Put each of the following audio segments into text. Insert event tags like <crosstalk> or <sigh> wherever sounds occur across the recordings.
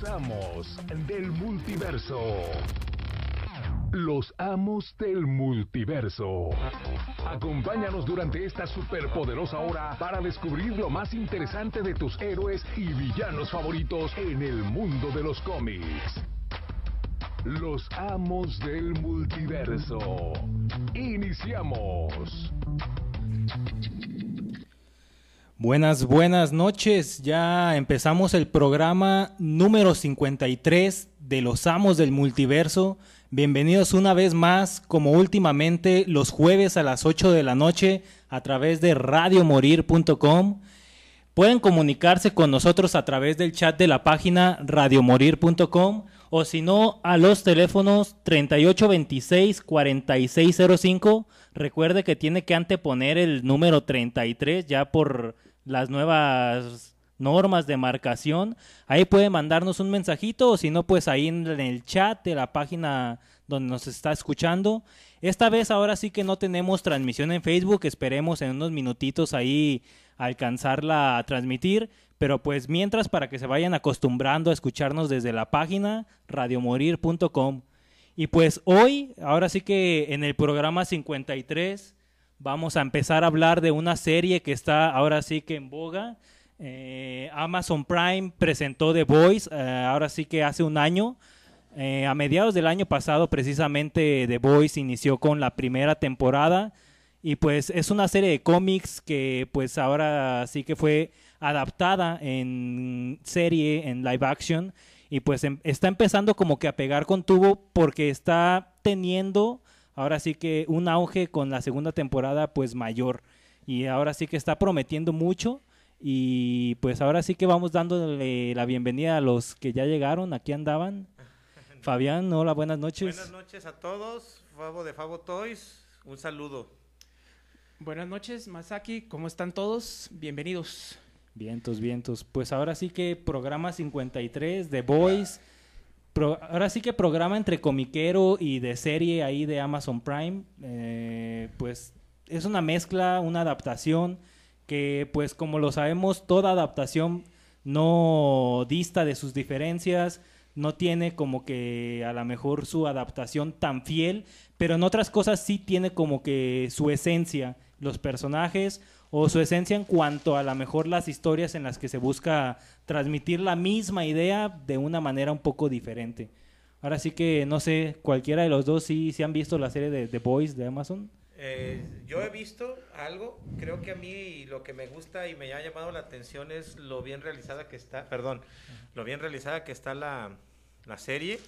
Los amos del multiverso. Los amos del multiverso. Acompáñanos durante esta superpoderosa hora para descubrir lo más interesante de tus héroes y villanos favoritos en el mundo de los cómics. Los amos del multiverso. Iniciamos. Buenas, buenas noches. Ya empezamos el programa número 53 de Los Amos del Multiverso. Bienvenidos una vez más, como últimamente, los jueves a las 8 de la noche a través de radiomorir.com. Pueden comunicarse con nosotros a través del chat de la página radiomorir.com o si no, a los teléfonos 3826-4605. Recuerde que tiene que anteponer el número 33 ya por las nuevas normas de marcación. Ahí puede mandarnos un mensajito o si no, pues ahí en el chat de la página donde nos está escuchando. Esta vez ahora sí que no tenemos transmisión en Facebook, esperemos en unos minutitos ahí alcanzarla a transmitir, pero pues mientras para que se vayan acostumbrando a escucharnos desde la página radiomorir.com. Y pues hoy, ahora sí que en el programa 53 vamos a empezar a hablar de una serie que está ahora sí que en boga. Eh, Amazon Prime presentó The Voice, eh, ahora sí que hace un año. Eh, a mediados del año pasado, precisamente, The Voice inició con la primera temporada. Y pues es una serie de cómics que pues ahora sí que fue adaptada en serie, en live action. Y pues em, está empezando como que a pegar con tubo porque está teniendo ahora sí que un auge con la segunda temporada pues mayor. Y ahora sí que está prometiendo mucho. Y pues ahora sí que vamos dándole la bienvenida a los que ya llegaron, aquí andaban. <laughs> Fabián, hola, buenas noches. Buenas noches a todos, Fabo de Fabo Toys, un saludo. Buenas noches, Masaki, ¿cómo están todos? Bienvenidos. Vientos, vientos. Pues ahora sí que programa 53 de Ahora sí que programa entre comiquero y de serie ahí de Amazon Prime. Eh, pues es una mezcla, una adaptación que pues como lo sabemos, toda adaptación no dista de sus diferencias, no tiene como que a lo mejor su adaptación tan fiel, pero en otras cosas sí tiene como que su esencia, los personajes o su esencia en cuanto a lo mejor las historias en las que se busca transmitir la misma idea de una manera un poco diferente. Ahora sí que no sé, cualquiera de los dos sí, sí han visto la serie de The Boys de Amazon. Eh, yo he visto algo, creo que a mí lo que me gusta y me ha llamado la atención es lo bien realizada que está, perdón, lo bien realizada que está la, la serie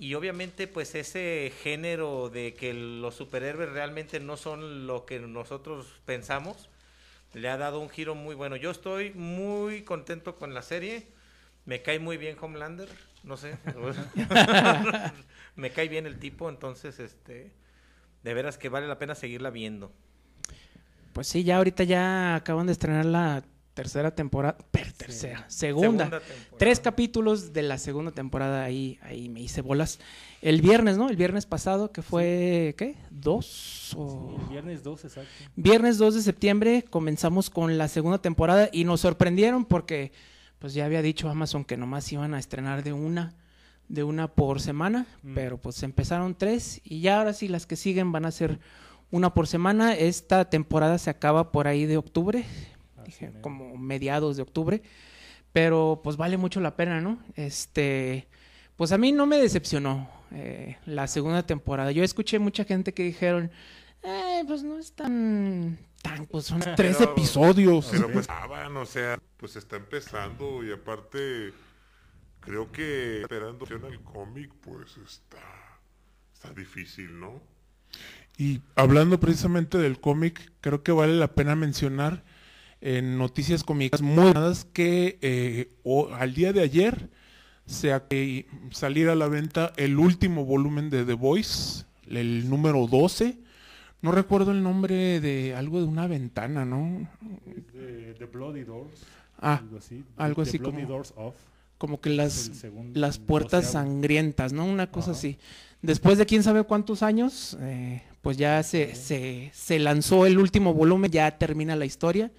y obviamente pues ese género de que los superhéroes realmente no son lo que nosotros pensamos, le ha dado un giro muy bueno. Yo estoy muy contento con la serie, me cae muy bien Homelander, no sé, <laughs> me cae bien el tipo, entonces este de veras que vale la pena seguirla viendo. Pues sí, ya ahorita ya acaban de estrenar la tercera temporada, tercera, segunda, tres capítulos de la segunda temporada ahí, ahí me hice bolas. El viernes, ¿no? El viernes pasado, que fue, ¿qué? ¿Dos? O... viernes 2, exacto. Viernes 2 de septiembre comenzamos con la segunda temporada y nos sorprendieron porque, pues ya había dicho Amazon que nomás iban a estrenar de una de una por semana, mm. pero pues empezaron tres y ya ahora sí las que siguen van a ser una por semana. Esta temporada se acaba por ahí de octubre, como mediados de octubre, pero pues vale mucho la pena, ¿no? Este, pues a mí no me decepcionó eh, la segunda temporada. Yo escuché mucha gente que dijeron, eh, pues no es tan, tan, pues son <laughs> tres episodios. Pero pues, o sea, pues está empezando y aparte creo que esperando al cómic, pues está, está difícil, ¿no? Y hablando precisamente del cómic, creo que vale la pena mencionar en noticias cómicas muy buenas que eh, al día de ayer se que salir a la venta el último volumen de The Voice, el número 12. No recuerdo el nombre de algo de una ventana, ¿no? The, Bloody Doors. Ah, algo así, algo así como. Doors Off como que las, las puertas sangrientas, ¿no? Una cosa así. Después de quién sabe cuántos años, eh, pues ya se, se, se, lanzó el último volumen, ya termina la historia.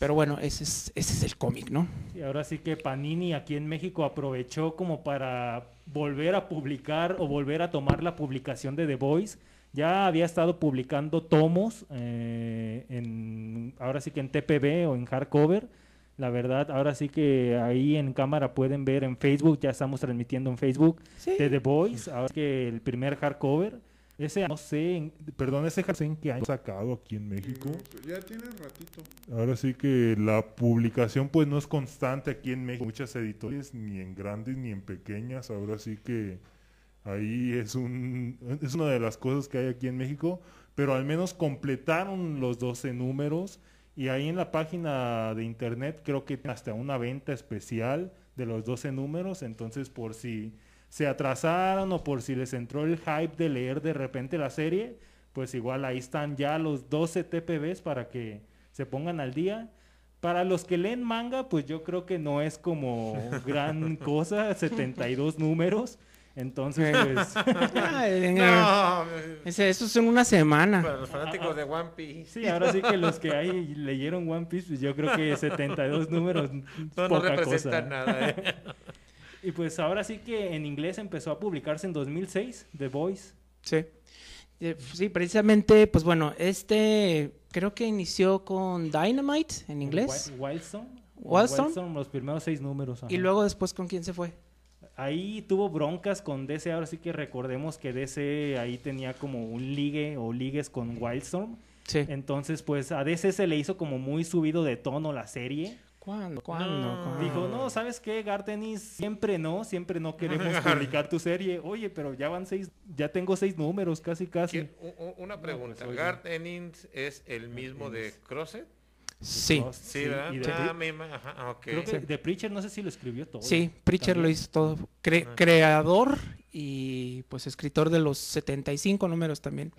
Pero bueno, ese es, ese es el cómic, ¿no? Y ahora sí que Panini aquí en México aprovechó como para volver a publicar o volver a tomar la publicación de The Voice. Ya había estado publicando tomos, eh, en, ahora sí que en TPB o en hardcover. La verdad, ahora sí que ahí en cámara pueden ver en Facebook, ya estamos transmitiendo en Facebook Sí. de The Voice, ahora que el primer hardcover. Ese, no sé, en- perdón, ese hardcover en qué año sacado aquí en México. Ya tiene ratito. Ahora sí que la publicación pues no es constante aquí en México. Muchas editoriales, ni en grandes ni en pequeñas. Ahora sí que ahí es un es una de las cosas que hay aquí en México. Pero al menos completaron los 12 números. Y ahí en la página de internet creo que hasta una venta especial de los 12 números. Entonces por si se atrasaron o por si les entró el hype de leer de repente la serie, pues igual ahí están ya los 12 TPBs para que se pongan al día. Para los que leen manga, pues yo creo que no es como <laughs> gran cosa, 72 números. Entonces, <laughs> pues, en- No, ese- eso es en una semana. para los fanáticos de One Piece. sí, ahora sí que los que ahí leyeron One Piece, pues yo creo que 72 números, No, no representan cosa. nada. ¿eh? <laughs> Y pues ahora sí que en inglés empezó a publicarse en 2006, The Voice. Sí. Eh, Sí, precisamente, pues bueno, este creo que inició con Dynamite en inglés. Wi- Wildstorm. Wildstorm. Wildstorm, los primeros seis números. Y luego después, ¿con quién se fue? Ahí tuvo broncas con DC, ahora sí que recordemos que DC ahí tenía como un ligue o ligues con Wildstorm. Sí. Entonces, pues a DC se le hizo como muy subido de tono la serie. ¿Cuándo? ¿Cuándo? No. ¿Cuándo? Dijo, no, ¿sabes qué, Gartenis? Siempre no, siempre no queremos <laughs> publicar tu serie. Oye, pero ya van seis, ya tengo seis números, casi, casi. ¿Quién- u- u- Una pregunta. pues. ¿Garth Ennis es el mismo de Crosset? Sí. Cross, Sí, ¿verdad? de Ah, ajá, ah, ok. Creo que The Preacher no sé si lo escribió todo. Sí, Preacher lo hizo todo. Cre- Ah. creador y pues escritor de los 75 números también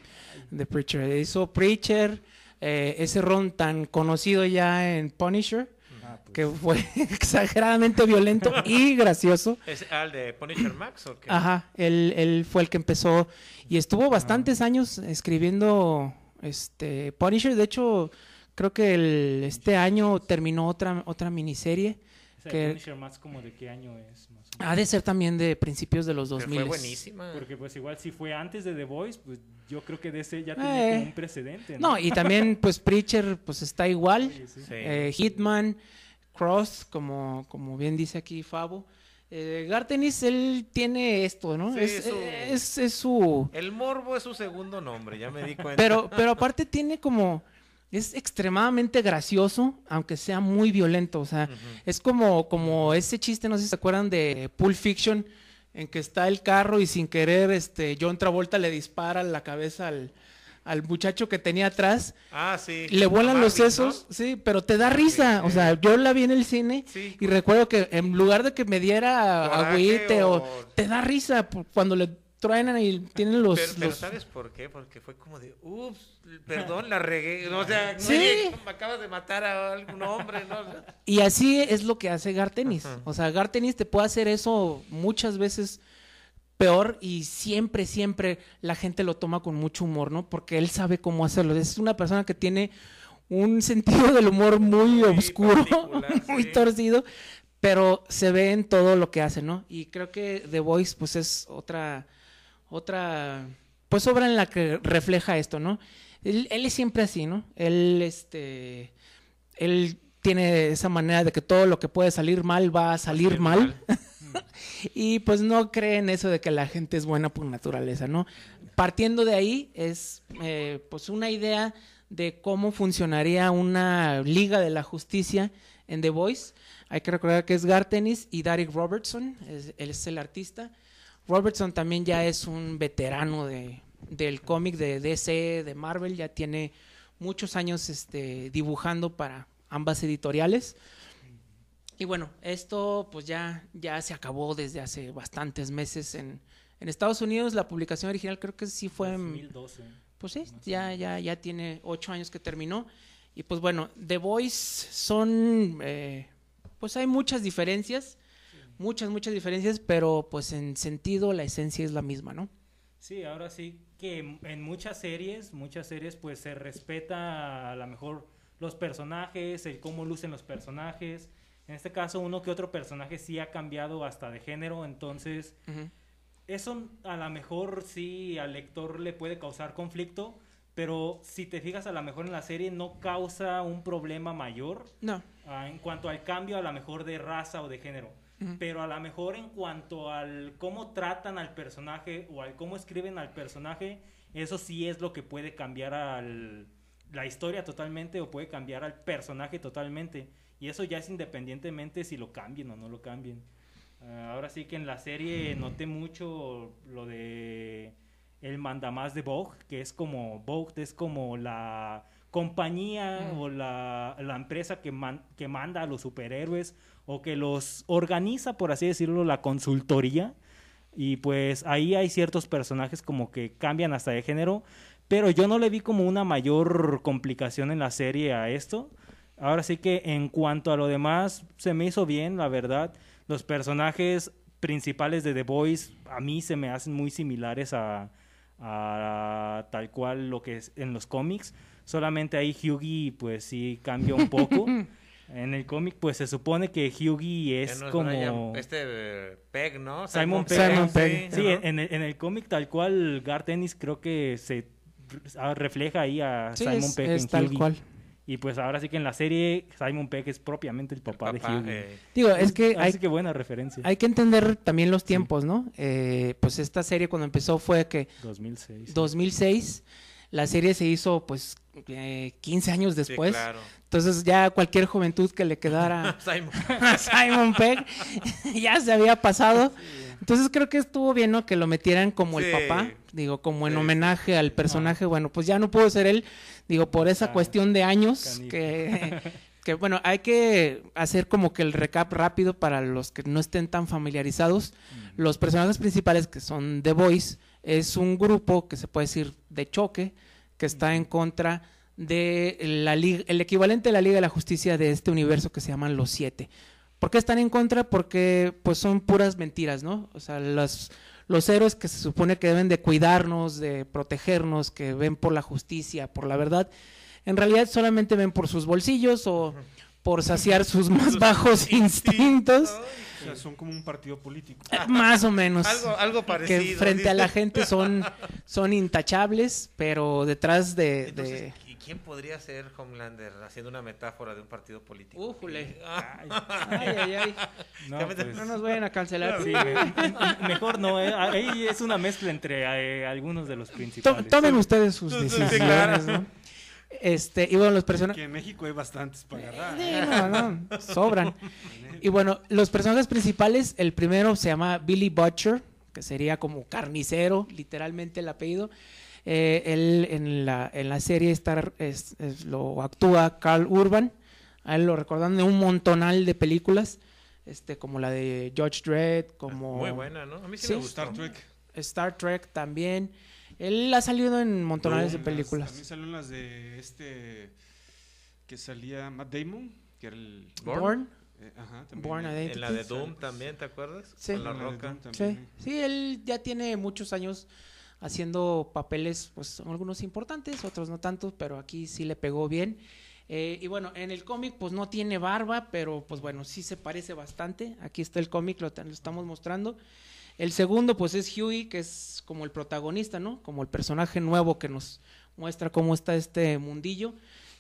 de Preacher. Hizo Preacher, eh, ese ron tan conocido ya en Punisher, Ah, pues, que fue <laughs> exageradamente violento y gracioso. ¿Es al de Punisher Max o qué? Ajá, él, él fue el que empezó y estuvo Ah. bastantes años escribiendo este Punisher. De hecho, creo que el- este año terminó otra, otra miniserie. Esa que- de Punisher más como de qué año es. Más o menos. Ha de ser también de principios de los Que 2000. fue buenísima. Porque pues igual si fue antes de The Voice, pues yo creo que DC ya Eh. tenía como un precedente. No, y también pues Preacher pues está igual. Sí, sí. Sí. Eh, Hitman, Cross, como, como bien dice aquí Fabo. Eh, Gartenis, él tiene esto, ¿no? Sí, es, su- es- es su... El morbo es su segundo nombre, ya me di cuenta. Pero, pero aparte tiene como... Es extremadamente gracioso, aunque sea muy violento. O sea, es como, como ese chiste, no sé si se acuerdan de Pulp Fiction, en que está el carro y sin querer, este, John Travolta le dispara la cabeza al, al muchacho que tenía atrás. Ah, sí. Le vuelan los sesos, ¿no? sí, pero te da risa. O sea, yo la vi en el cine Sí. y recuerdo que en lugar de que me diera Coraje agüite o... o- te da risa cuando le truenan y tienen los... Pero, pero los- ¿sabes por qué? Porque fue como de, ups, perdón, la regué. O sea, Sí. oye, me acabas de matar a algún hombre, ¿no? Y así es lo que hace Gartenis. Ajá. O sea, Gartenis te puede hacer eso muchas veces peor y siempre, siempre la gente lo toma con mucho humor, ¿no? Porque él sabe cómo hacerlo. Es una persona que tiene un sentido del humor muy, Muy oscuro, <laughs> muy sí. torcido, pero se ve en todo lo que hace, ¿no? Y creo que The Voice, pues es otra, otra, pues obra en la que refleja esto, ¿no? Él, él es siempre así, ¿no? Él, este, él tiene esa manera de que todo lo que puede salir mal va a salir mal. <laughs> y pues no cree en eso de que la gente es buena por naturaleza, ¿no? Partiendo de ahí es eh, pues una idea de cómo funcionaría una liga de la justicia en The Voice. Hay que recordar que es Gartenis y Derek Robertson, es- él es el artista. Robertson también ya es un veterano de, del cómic de DC, de Marvel, ya tiene muchos años este, dibujando para ambas editoriales. Y bueno, esto pues ya, ya se acabó desde hace bastantes meses en, en Estados Unidos. La publicación original creo que sí fue en, 2012. pues sí, ya, ya, ya tiene ocho años que terminó. Y pues bueno, The Voice son, eh, pues hay muchas diferencias, muchas, muchas diferencias, pero pues en sentido la esencia es la misma, ¿no? Sí, ahora sí que en- muchas series, muchas series pues se respeta a lo mejor los personajes, el cómo lucen los personajes. En este caso, uno que otro personaje sí ha cambiado hasta de género, entonces eso a lo mejor sí al lector le puede causar conflicto, pero si te fijas a lo mejor en la serie no causa un problema mayor No. en cuanto al cambio a lo mejor de raza o de género. Pero a lo mejor en cuanto al cómo tratan al personaje o al cómo escriben al personaje, eso sí es lo que puede cambiar al, la historia totalmente o puede cambiar al personaje totalmente. Y eso ya es independientemente si lo cambien o no lo cambien. Ah, ahora sí que en la serie noté mucho lo de el mandamás de Vogue, que es como Vogue es como la compañía o la, la empresa que, man- que manda a los superhéroes o que los organiza, por así decirlo, la consultoría. Y pues ahí hay ciertos personajes como que cambian hasta de género, pero yo no le vi como una mayor complicación en la serie a esto. Ahora sí que en cuanto a lo demás, se me hizo bien, la verdad. Los personajes principales de The Boys a mí se me hacen muy similares a, tal cual lo que es en los cómics. Solamente ahí Hughie pues sí cambia un poco. <laughs> en el cómic pues se supone que Hughie Ya es no como... Este eh, Pegg, ¿no? Simon Pegg. Simon Sí, Pegg. Sí, ajá. en el, en el cómic tal cual Garth Ennis creo que se refleja ahí a Sí, Simon es, Pegg es en tal Hughie. cual. Y pues ahora sí que en la serie Simon Pegg es propiamente el papá, Papá, de Hughie. eh, Digo, es que hay, Así que buena referencia. hay que entender también los tiempos, ¿no? Eh, pues esta serie cuando empezó fue que 2006. 2006, la serie se hizo pues eh, 15 años sí, después. claro. Entonces ya cualquier juventud que le quedara <laughs> Simon. a <laughs> Simon Pegg <laughs> ya se había pasado. Entonces creo que estuvo bien, ¿no? Que lo metieran como Sí. el papá, digo, como en Sí, homenaje al personaje. Bueno, pues ya no pudo ser él, digo, por esa Ah, cuestión de años que, que, bueno, hay que hacer como que el recap rápido para los que no estén tan familiarizados. Los personajes principales que son The Boys es un grupo que se puede decir de choque, que está en contra de la liga, el equivalente de la Liga de la Justicia de este universo que se llaman los siete. ¿Por qué están en contra? Porque pues son puras mentiras, ¿no? O sea, los, los héroes que se supone que deben de cuidarnos, de protegernos, que ven por la justicia, por la verdad, en realidad solamente ven por sus bolsillos o por saciar sus más bajos instintos, O sea, son como un partido político. eh, más o menos. Algo, algo parecido. que frente a la gente son, son intachables, pero detrás de... Entonces, de... ¿y quién podría ser Homelander haciendo una metáfora de un partido político? Újule. Ah, Ay, ay, ay. No, Cámbiate- pues, No nos vayan a cancelar. sí, me- mejor no. eh, Ahí es una mezcla entre eh, algunos de los principales. Tomen ustedes sus decisiones. ¿no? Este, y bueno, los personajes... Que en México hay bastantes para agarrar. Sí, no, no, sobran. <laughs> Y bueno, los personajes principales, el primero se llama Billy Butcher, que sería como carnicero, literalmente el apellido. Eh, él en la, en la serie está, es- es- lo actúa Carl Urban. A él lo recordan de un montonal de películas, este, como la de George Dredd, como Muy buena, ¿no? A mí sí, Sí. me gustó. Star Trek. Star Trek también. Él ha salido en montonales de Las- películas. También salieron las de este que salía Matt Damon, que era el Born. Born. eh, ajá, Born. En la de Doom también, ¿te acuerdas? Sí. Con la en la de roca. Doom Sí, también, ¿eh? sí, él ya tiene muchos años haciendo papeles, pues algunos importantes, otros no tantos, pero aquí sí le pegó bien. Eh, y bueno, en el cómic pues no tiene barba, pero pues bueno, sí se parece bastante. Aquí está el cómic, lo, lo estamos mostrando. El segundo pues es Huey, que es como el protagonista, ¿no? Como el personaje nuevo que nos muestra cómo está este mundillo,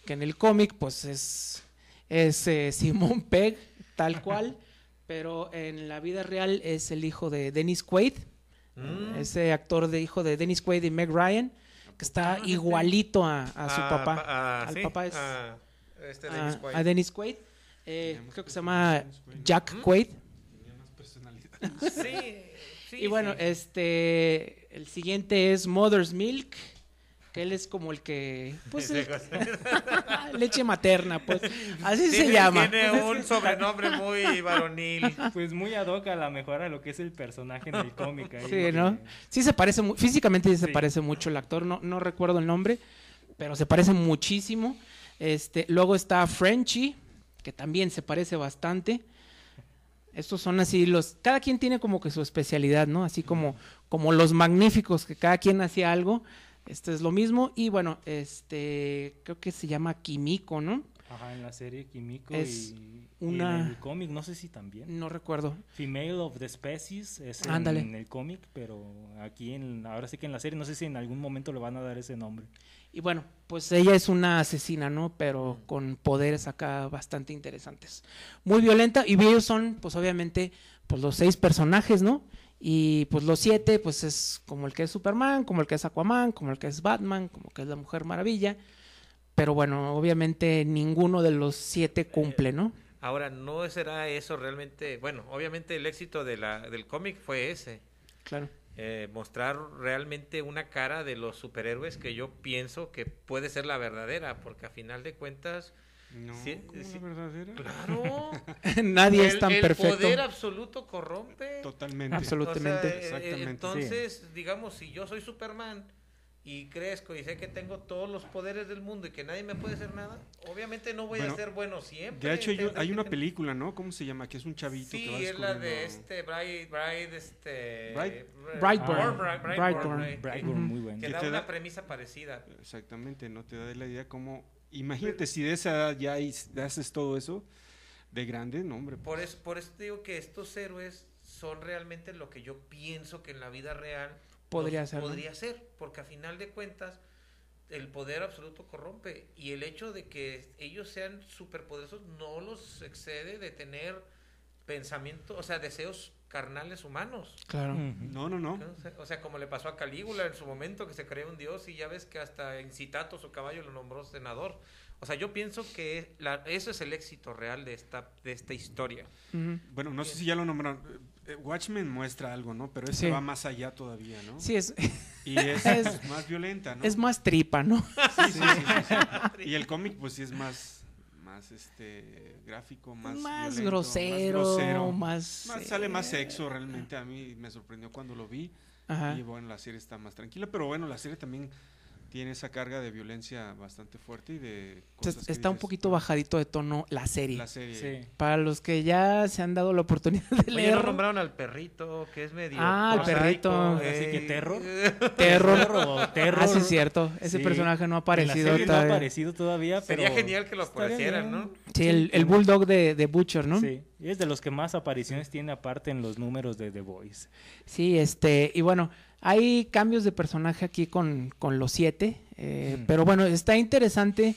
que en el cómic pues es, es eh, <laughs> Simon Pegg, tal cual, pero en la vida real es el hijo de Dennis Quaid, Mm. ese actor de hijo de Dennis Quaid y Meg Ryan, que está igualito a, a su Ah, papá. pa- ah, al sí, papá es ah, este a, Dennis Quaid. a Dennis Quaid. Eh, creo que se llama. Jack ¿Mm? Quaid. Tenía más personalidad. <laughs> Sí, sí, y bueno, sí. este, el siguiente es Mother's Milk, que él es como el que, pues, el- <laughs> leche materna, pues, así se llama. Tiene un sobrenombre muy varonil. Pues muy ad hoc a la mejor a lo que es el personaje en el <laughs> cómic. ahí, Sí, ¿no? que- Sí se parece, físicamente sí se Sí. parece mucho el actor, no, no recuerdo el nombre, pero se parece muchísimo. Este, luego está Frenchy, que también se parece bastante. Estos son así los, cada quien tiene como que su especialidad, ¿no? Así como, como los magníficos, que cada quien hacía algo. Este es lo mismo. Y bueno, este, creo que se llama Kimiko, ¿no? Ajá, en la serie Kimiko Es y, una- y en el cómic, no sé si también. No recuerdo. Female of the Species es en, el cómic, pero aquí en ahora sí que en la serie no sé si en algún momento le van a dar ese nombre. Y bueno, pues ella es una asesina, ¿no? Pero con poderes acá bastante interesantes. Muy violenta. Y ellos son, pues obviamente, pues los seis personajes, ¿no? Y pues los siete, pues es como el que es Superman, como el que es Aquaman, como el que es Batman, como que es la Mujer Maravilla. Pero bueno, obviamente ninguno de los siete cumple, ¿no? Ahora, ¿no será eso realmente? Bueno, obviamente el éxito de la, del cómic fue ese. Claro. eh, mostrar realmente una cara de los superhéroes que yo pienso que puede ser la verdadera, porque a final de cuentas, No, Sí, ¿cómo sí. la verdadera? claro, <laughs> Nadie es el- tan el perfecto. poder absoluto corrompe. Totalmente. Absolutamente. O sea, eh, Exactamente, entonces, digamos, si yo soy Superman y crezco y sé que tengo todos los poderes del mundo y que nadie me puede hacer nada, obviamente no voy Bueno, a ser bueno siempre. De hecho, hay, Tendré hay una tener- película, ¿no? ¿Cómo se llama? Que es un chavito Sí, que va es la de este Bride, Bride, este... Bright- Brightburn. Brightburn, Brightburn, muy bueno. Que Que da una da- premisa parecida. Exactamente, no te da la idea cómo... Imagínate si de esa edad ya is- haces todo eso, de grande, no, hombre. Por eso, por eso te digo que estos héroes son realmente lo que yo pienso que en la vida real Podría ser. Podría ser, porque a final de cuentas el poder absoluto corrompe y el hecho de que ellos sean superpoderosos no los excede de tener pensamiento, o sea, deseos carnales humanos. Claro. No, no, no. ¿no? O sea- como le pasó a Calígula en su momento, que se creía un dios y ya ves que hasta en Citato su caballo lo nombró senador. O sea, yo pienso que la- eso es el éxito real de esta, de esta historia. Bueno, no sé si ya lo nombraron. Eh, Watchmen muestra algo, ¿no? Pero Sí. va más allá todavía, ¿no? Sí, es, <laughs> Y es, <laughs> Es- pues, más violenta, ¿no? es más tripa, ¿no? Sí, sí, sí, sí. <laughs> Y el cómic, pues sí es más, más este, gráfico, más, Más, violento, grosero, más grosero. más... Más- eh, sale más sexo realmente. A mí me sorprendió cuando lo vi. Ajá. Y bueno, la serie está más tranquila. Pero bueno, la serie también tiene esa carga de violencia bastante fuerte y de Entonces, cosas que está un dices, poquito bajadito de tono la serie. La serie. Sí. Para los que ya se han dado la oportunidad de Oye, leer no nombraron al perrito, que es medio. Ah, el prosaico, perrito. Así que <laughs> terror. Terror. o terror. Ah, sí, es cierto. Ese Sí. personaje no ha En la aparecido serie no ha todavía. aparecido todavía, pero Sería genial que lo aparecieran. ¿no? Sí, el, el bulldog de, de Butcher, ¿no? Sí, y es de los que más apariciones tiene aparte en los números de The Voice. Sí, este, y bueno, hay cambios de personaje aquí con, con los siete, eh, Mm. pero bueno, está interesante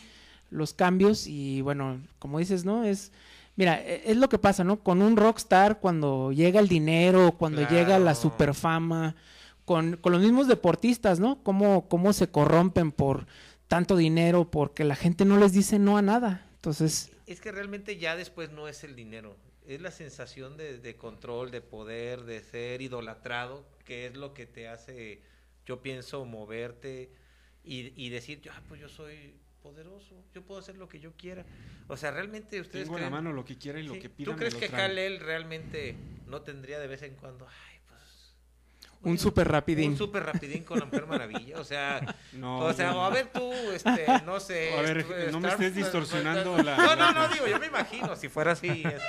los cambios y bueno, como dices, ¿no? Es, mira, e- es lo que pasa, ¿no? Con un rockstar, cuando llega el dinero, cuando llega la superfama, con, con los mismos deportistas, ¿no? Cómo, cómo se corrompen por tanto dinero, porque la gente no les dice no a nada. Entonces, Es que realmente ya después no es el dinero, es la sensación de, de control, de poder, de ser idolatrado, que es lo que te hace, yo pienso, moverte y, y decir, ah, pues yo soy poderoso, yo puedo hacer lo que yo quiera. O sea, realmente ustedes Tengo en la creen- mano lo que quiera y lo Sí, que pida. ¿Tú crees que Kal-El realmente no tendría de vez en cuando, ay, pues... un super rapidín. Un super rapidín con la Mujer Maravilla, o sea... <laughs> No, o sea, yo- a ver tú, este, no sé... <laughs> A ver, estu- no me estés distorsionando la- No, no, no, digo, yo me imagino, si fuera así... este,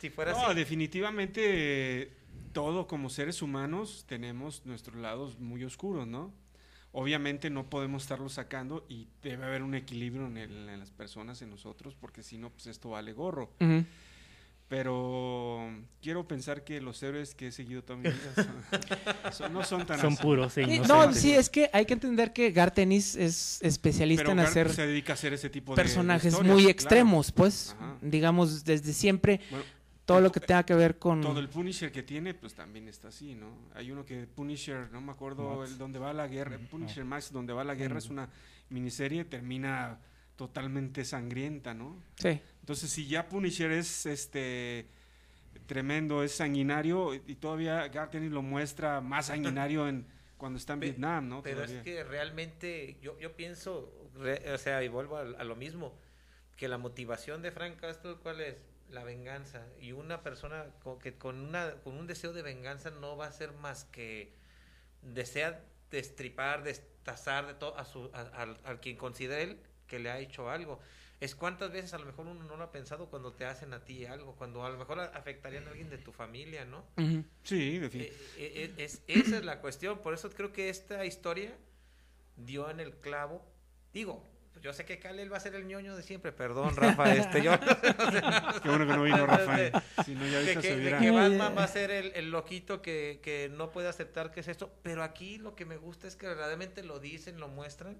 si fuera No, así... definitivamente todo como seres humanos tenemos nuestros lados muy oscuros, ¿no? Obviamente no podemos estarlos sacando y debe haber un equilibrio en, el- en las personas, en nosotros, porque si no, pues esto vale gorro. Pero quiero pensar que los héroes que he seguido toda mi vida son- <laughs> son- no son tan Son así. puros e no, sí, es que hay que entender que Gartenis es especialista Pero en hacer se dedica a hacer ese tipo de- de personajes muy claro. extremos, pues, Ajá. digamos, desde siempre, Bueno, todo lo que tenga que ver con... Todo el Punisher que tiene, pues también está así, ¿no? Hay uno que Punisher, no me acuerdo, Max. el donde va la guerra, Punisher Max, donde va la guerra, es una miniserie, termina totalmente sangrienta, ¿no? Sí, Entonces, si ya Punisher es este tremendo, es sanguinario, y todavía Garteny lo muestra más sanguinario en cuando está en Pe- Vietnam, ¿no? Pero Todavía. es que realmente yo, yo pienso, re- o sea, y vuelvo a, a lo mismo, que la motivación de Frank Castle, ¿cuál es? La venganza. Y una persona con, que con, una, con un deseo de venganza no va a ser más que desea destripar, destazar de todo a, su, a, al- al quien considere él que le ha hecho algo. Es cuántas veces a lo mejor uno no lo ha pensado cuando te hacen a ti algo, cuando a lo mejor afectarían a alguien de tu familia, ¿no? Sí, Eh, definitivamente. eh, eh, es, esa es la cuestión, por eso creo que esta historia dio en el clavo. Digo, yo sé que Kalel va a ser el ñoño de siempre, perdón, Rafa, este, yo... <laughs> Qué bueno que no vino Rafael. Si no, ya de que, se de que Batman va a ser el, el loquito que, que no puede aceptar que es esto, pero aquí lo que me gusta es que verdaderamente lo dicen, lo muestran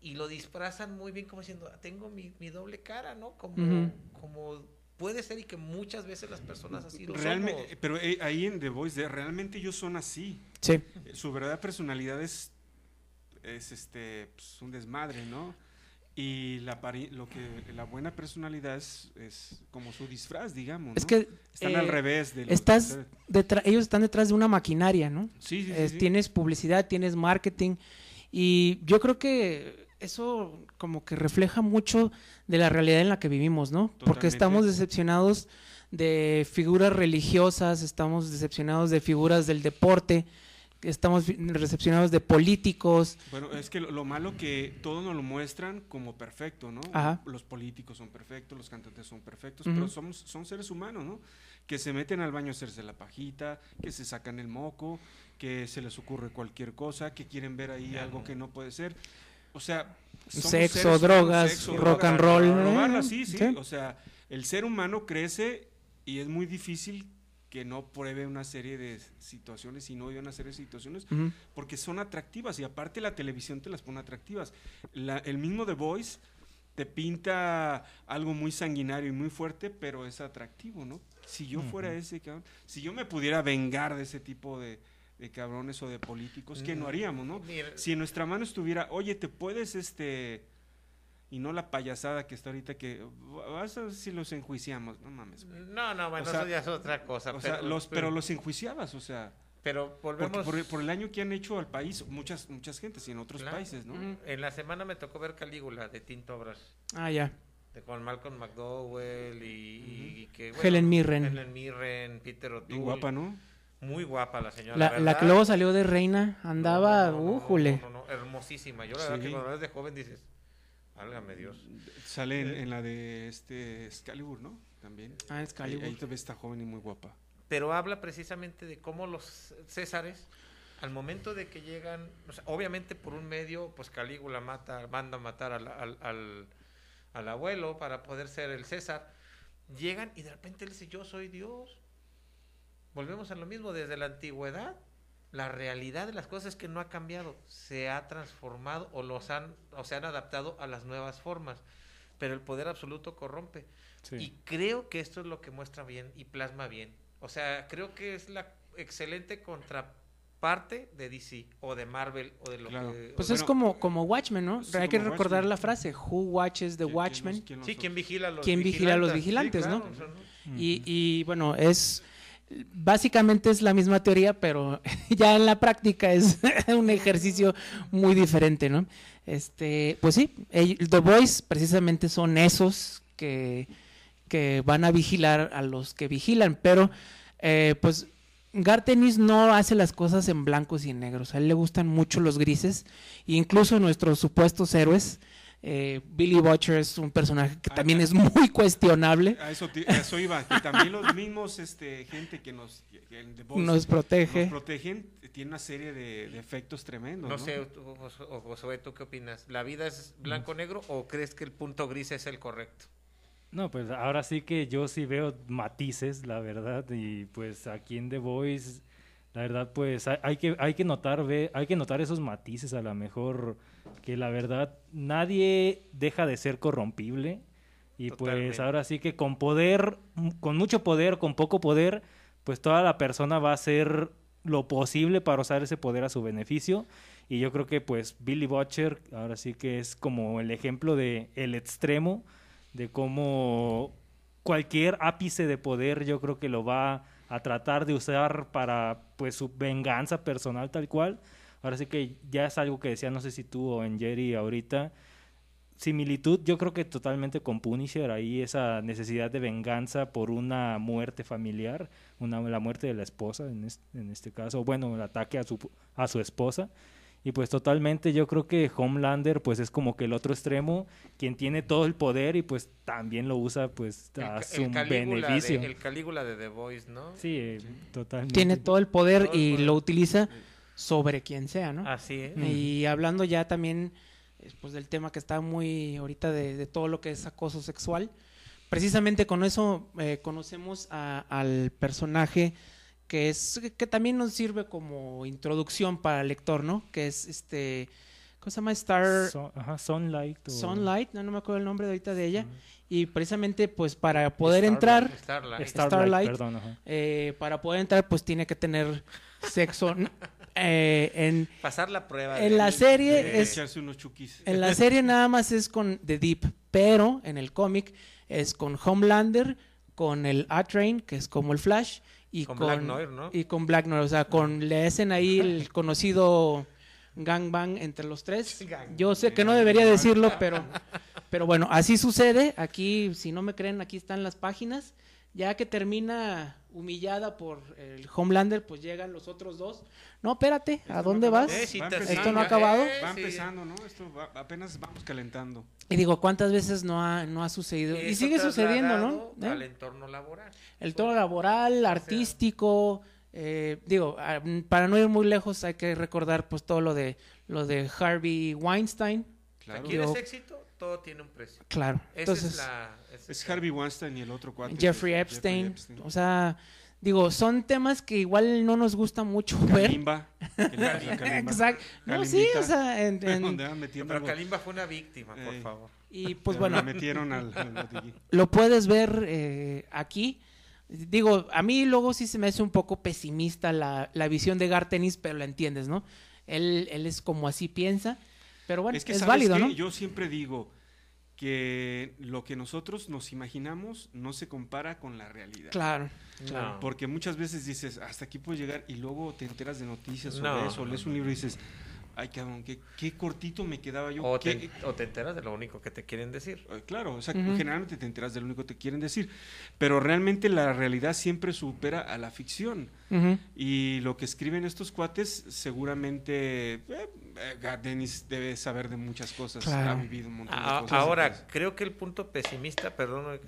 y lo disfrazan muy bien como diciendo, "Ah, tengo mi, mi doble cara, ¿no? Como, Ujú. como puede ser y que muchas veces las personas así lo Realmente, somos. pero eh, ahí en The Voice, de, realmente ellos son así. Sí. Eh, Su verdadera personalidad es, es este, pues, un desmadre, ¿no? Y la, lo que, la buena personalidad es, es como su disfraz, digamos. Es que Están eh, al revés de estás de- detrás, ellos están detrás de una maquinaria, ¿no? Sí, sí, sí, Es- sí. Tienes publicidad, tienes marketing y yo creo que eso como que refleja mucho de la realidad en la que vivimos, ¿no? Porque estamos decepcionados de figuras religiosas, estamos decepcionados de figuras del deporte, estamos decepcionados de políticos. Bueno, es que lo, lo malo que todos nos lo muestran como perfecto, ¿no? Ajá. Los políticos son perfectos, los cantantes son perfectos, Ujú. pero somos, son seres humanos, ¿no? Que se meten al baño a hacerse la pajita, que se sacan el moco, que se les ocurre cualquier cosa, que quieren ver ahí algo que no puede ser. O sea, Sexo, seres drogas, rock and roll, robarla, sí, sí, sí. O sea, el ser humano crece y es muy difícil que no pruebe una serie de situaciones y no vive una serie de situaciones porque son atractivas y aparte la televisión te las pone atractivas. La- el mismo The Voice te pinta algo muy sanguinario y muy fuerte, pero es atractivo, ¿no? Si yo fuera ese cabrón, si yo me pudiera vengar de ese tipo de, de cabrones o de políticos, ¿qué no haríamos, no? Mira, Si en nuestra mano estuviera, oye, te puedes, este, y no la payasada que está ahorita que vas a ver si los enjuiciamos, no mames, güey. no, no, bueno, O sea, eso ya es otra cosa. O sea, los, pero los enjuiciabas, o sea, pero volvemos... por, el- por el año que han hecho al país, muchas muchas gentes y en otros Claro. países, ¿no? En la semana me tocó ver Calígula de Tinto Obras. Ah, ya. de con Malcolm McDowell y, y que Helen Mirren. Helen Mirren, Peter O'Toole. Bien guapa, ¿no? Muy guapa la señora. La, la ¿verdad? que luego salió de reina andaba, No, no, no, no, újule. no, no, no, hermosísima. Yo la verdad Sí. que cuando de joven dices, válgame Dios. Sale en, en la de este Excalibur, ¿no? También. Ah, Excalibur. Ahí, ahí te ves está joven y muy guapa. Pero habla precisamente de cómo los Césares, al momento de que llegan, o sea, obviamente por un medio, pues Calígula mata, manda a matar al, al, al- al abuelo para poder ser el César. Llegan y de repente él dice, yo soy Dios. Volvemos a lo mismo, desde la antigüedad, la realidad de las cosas es que no ha cambiado, se ha transformado o, los han, o se han adaptado a las nuevas formas, pero el poder absoluto corrompe. Y creo que esto es lo que muestra bien y plasma bien. O sea, creo que es la excelente contraparte de DC o de Marvel o de lo Claro. que... Pues es como, como Watchmen, ¿no? Sí, Hay que recordar Watchmen. la frase, Who watches the ¿Quién- quién Watchmen? los- quién los- Sí, ¿quién vigila a los ¿Quién vigila a los vigilantes? Sí, vigilantes, claro, no? o sea, Y, y, bueno, es básicamente es la misma teoría, pero <laughs> ya en la práctica es <laughs> un ejercicio muy diferente, ¿no? Este, pues sí, The Boys precisamente son esos que, que van a vigilar a los que vigilan, pero eh, pues Gartenis no hace las cosas en blancos y en negros, a él le gustan mucho los grises, incluso nuestros supuestos héroes. Eh, Billy Butcher es un personaje que Ah, también ah. es muy cuestionable. A eso, ti- a eso iba, que también los mismos este, gente que nos, que- nos protege. nos protegen tiene una serie de, de efectos tremendos. No No, sé, Josué, ¿tú qué opinas? ¿La vida es blanco-negro o crees que el punto gris es el correcto? No, pues ahora sí que yo sí veo matices, la verdad, y pues aquí en The Voice, la verdad, pues hay, hay que hay que notar ve, hay que notar esos matices a lo mejor que la verdad nadie deja de ser corrompible y pues Totalmente. ahora sí que con poder, con mucho poder, con poco poder, pues toda la persona va a hacer lo posible para usar ese poder a su beneficio y yo creo que pues Billy Butcher ahora sí que es como el ejemplo de el extremo de cómo cualquier ápice de poder yo creo que lo va a tratar de usar para pues su venganza personal tal cual. Ahora sí que ya es algo que decía, no sé si tú o en Jerry ahorita, similitud yo creo que totalmente con Punisher, ahí esa necesidad de venganza por una muerte familiar, una, la muerte de la esposa en este, en este caso, bueno, el ataque a su, a su esposa. Y pues totalmente yo creo que Homelander pues es como que el otro extremo, quien tiene todo el poder y pues también lo usa pues El, a ca- su el beneficio. de, el Calígula de The Voice, ¿no? Sí, eh, totalmente. Tiene todo el poder Todo el y poder. lo utiliza sobre quien sea, ¿no? Así es. Y hablando ya también eh, pues del tema que está muy ahorita de, de todo lo que es acoso sexual. Precisamente con eso eh, conocemos a- al personaje que es que también nos sirve como introducción para el lector, ¿no? Que es este ¿cómo se llama? Star Son- ajá, Sunlight. o- Sunlight, no, no me acuerdo el nombre de ahorita de ella. Y precisamente pues para poder entrar Starlight. Starlight, Starlight. perdón. ajá. eh, para poder entrar pues tiene que tener sexo eh, en Pasar la prueba. En de- la serie de- es- Echarse unos chukis. En la serie nada más es con The Deep, pero en el cómic es con Homelander, con el A-Train, que es como el Flash, y Con con, Black Noir, ¿no? y con Black Noir. O sea, con, le hacen ahí el conocido gangbang entre los tres. Yo sé que no debería decirlo, pero, pero bueno, así sucede. Aquí, si no me creen, aquí están las páginas. Ya que termina humillada por el Homelander, pues llegan los otros dos. No, espérate, ¿a dónde vas? Eh. ¿Esto no ha acabado? eh, Va empezando, ¿no? Esto va- apenas vamos calentando. Y digo, ¿cuántas veces no ha, no ha sucedido? Y sigue sucediendo, ¿no? ¿Eh? Al entorno laboral. El tono laboral, artístico, eh, digo, ah, para no ir muy lejos hay que recordar pues todo lo de lo de Harvey Weinstein, Claro. ¿Quieres Digo- éxito? Todo tiene un precio. claro. Esa Entonces, es la... Es Harvey Weinstein y el otro cuate. Jeffrey es Epstein, Epstein. o sea, digo, son temas que igual no nos gusta mucho ver. Kalimba. a <laughs> Kalimba. Exacto. No, sí, o sea, en- <laughs> en- Donde van metiendo Pero. Kalimba fue una víctima, por Eh. favor. y pues Pero bueno, La metieron al, al <laughs> lo puedes ver eh, aquí. Digo, a mí luego sí se me hace un poco pesimista la, la visión de Gartenis, pero la entiendes, ¿no? Él, él es como así piensa, pero bueno, es, es que ¿sabes válido, qué? ¿no? Yo siempre digo que lo que nosotros nos imaginamos no se compara con la realidad. Claro. No. Porque muchas veces dices, hasta aquí puedes llegar y luego te enteras de noticias sobre No, eso, no, lees un libro y dices, ay cabrón, qué, qué cortito me quedaba yo. O qué- te, o te enteras de lo único que te quieren decir. Eh, Claro, o sea, generalmente te enteras de lo único que te quieren decir, pero realmente la realidad siempre supera a la ficción. Y lo que escriben estos cuates, seguramente eh, eh, Dennis debe saber de muchas cosas, Claro. ha vivido un montón de A- cosas. ahora, creo que el punto pesimista, perdón,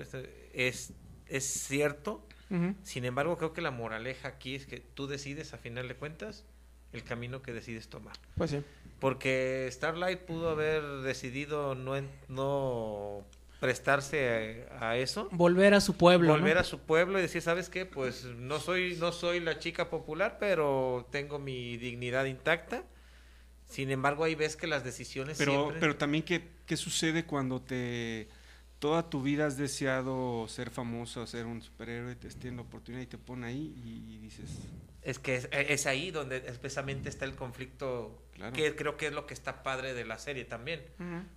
es, es cierto. Sin embargo, creo que la moraleja aquí es que tú decides, a final de cuentas, el camino que decides tomar. Pues sí. Porque Starlight pudo haber decidido no, no prestarse a, a eso. Volver a su pueblo. volver ¿no? a su pueblo y decir, ¿sabes qué? Pues no soy, no soy la chica popular, pero tengo mi dignidad intacta. Sin embargo, ahí ves que las decisiones pero, siempre... pero también, ¿qué, ¿qué sucede cuando te toda tu vida has deseado ser famoso, ser un superhéroe, te tienen la oportunidad y te ponen ahí y, dices, Es que es, es ahí donde especialmente está el conflicto, Claro. que creo que es lo que está padre de la serie también.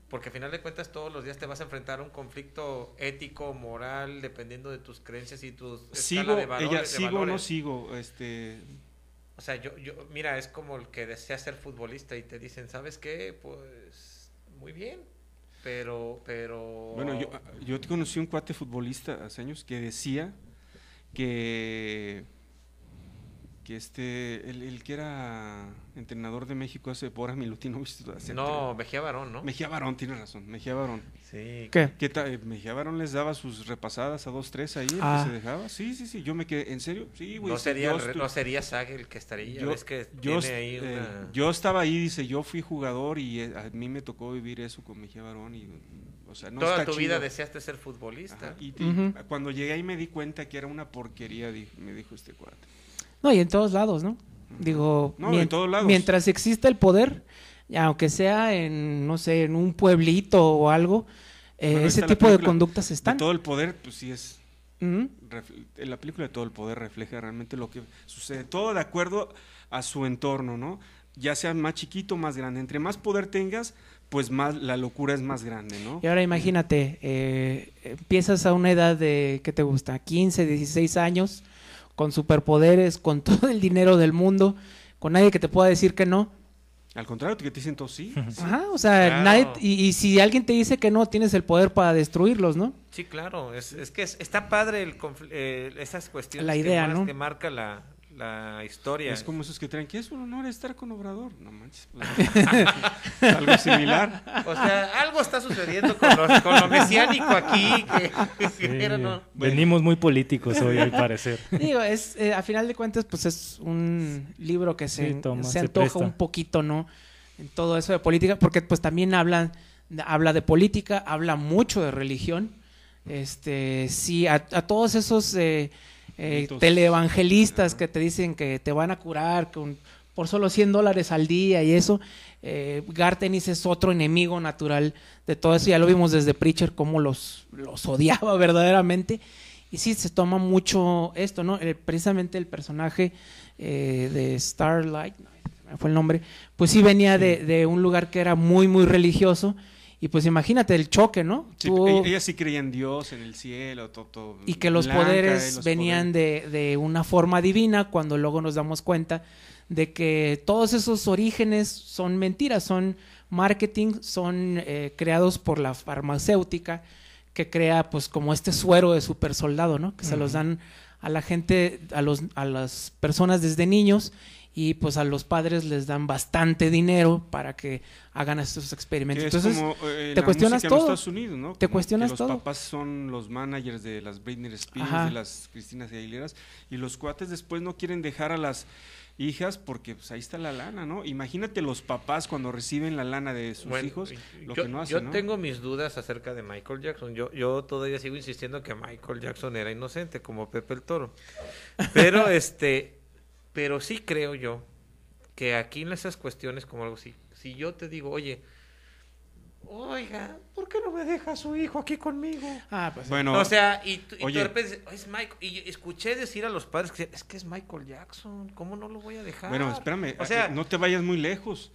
Porque al final de cuentas todos los días te vas a enfrentar a un conflicto ético, moral, dependiendo de tus creencias y tus escala sigo, de valores, ella, de sigo o no sigo, este, O sea, yo, yo, mira, es como el que desea ser futbolista y te dicen, ¿sabes qué? Pues muy bien, pero, pero... Bueno, yo, yo te conocí un cuate futbolista hace años que decía que que este el, el que era entrenador de México hace Bora Milutinovic hace No, Mejía Barón, ¿no? Mejía Barón tiene razón Mejía Barón Sí. ¿Qué? ¿Qué tal? Mejía Barón les daba sus repasadas a dos tres ahí Ah. que se dejaba sí sí sí yo me quedé en serio sí güey No sería, yo no sería el que estaría, yo, ves que yo tiene ahí eh, una... yo estaba ahí dice yo fui jugador y eh, a mí me tocó vivir eso con Mejía Barón y o sea no Toda está tu vida deseaste ser futbolista. Ajá, y, cuando llegué ahí me di cuenta que era una porquería, me dijo este cuate. No, y en todos lados, ¿no? Digo, No, en todos lados. mientras exista el poder, aunque sea en, no sé, en un pueblito o algo, eh, ese tipo de conductas De están. todo el poder, pues sí es. En la película de todo el poder refleja realmente lo que sucede. Todo de acuerdo a su entorno, ¿no? Ya sea más chiquito, más grande. Entre más poder tengas, pues más la locura es más grande, ¿no? Y ahora imagínate, eh, empiezas a una edad de, ¿qué te gusta? 15, 16 años, con superpoderes, con <laughs> todo el dinero del mundo, con nadie que te pueda decir que no. Al contrario, que te dicen todos sí. sí. Ajá, o sea, Claro. nadie, y, y si alguien te dice que no, tienes el poder para destruirlos, ¿no? Sí, claro, es, es que es- está padre el eh, esas cuestiones La que idea, ¿no? que marca la, la historia. Es como esos que traen que es un honor estar con Obrador. No manches. pues, <laughs> algo similar. O sea, algo está sucediendo con, los- con lo mesiánico aquí. Que, Sí, <laughs> pero no. Venimos muy políticos hoy, al parecer. <laughs> Digo, es, eh, a final de cuentas, pues es un libro que se, Sí, toma, se antoja un poquito, ¿no? en todo eso de política, porque pues también habla, habla de política, habla mucho de religión. Este, sí, a, a todos esos eh, eh, Mitos. teleevangelistas que te dicen que te van a curar con, por solo 100 dólares al día y eso, eh, Gartenis es otro enemigo natural de todo eso. Ya lo vimos desde Preacher, cómo los, los odiaba <laughs> verdaderamente. Y sí, se toma mucho esto, ¿no? Eh, precisamente el personaje eh, de Starlight, no, fue el nombre, pues sí venía De, de un lugar que era muy, muy religioso. Y pues imagínate el choque, ¿no? Sí, Tú- ella, ella sí creía en Dios, en el cielo, todo. todo y que los blanca, eh, poderes los venían poderes. de, de una forma divina cuando luego nos damos cuenta de que todos esos orígenes son mentiras, son marketing, son eh, creados por la farmacéutica que crea pues como este suero de super soldado, ¿no? Que se los dan a la gente, a, los, a las personas desde niños y pues a los padres les dan bastante dinero para que hagan estos experimentos. es Entonces, como, eh, te la cuestionas música en todo. Estados Unidos, ¿no? Te Como cuestionas los todo. papás son los managers de las Britney Spears, Ajá. de las Cristinas Aguileras, y los cuates después no quieren dejar a las hijas porque pues ahí está la lana, ¿no? Imagínate los papás cuando reciben la lana de sus Bueno, hijos, lo yo, que no hacen, yo ¿no? tengo mis dudas acerca de Michael Jackson. Yo, yo todavía sigo insistiendo que Michael Jackson era inocente, como Pepe el Toro. Pero <laughs> este, pero sí creo yo que aquí en esas cuestiones como algo así, si yo te digo, oye, oiga, ¿por qué no me deja a su hijo aquí conmigo? ah, pues, Bueno, o sea, y, tú- y oye. de repente dices, es Michael, y yo escuché decir a los padres que es que es Michael Jackson, ¿cómo no lo voy a dejar? Bueno, espérame, o sea, eh, no te vayas muy lejos.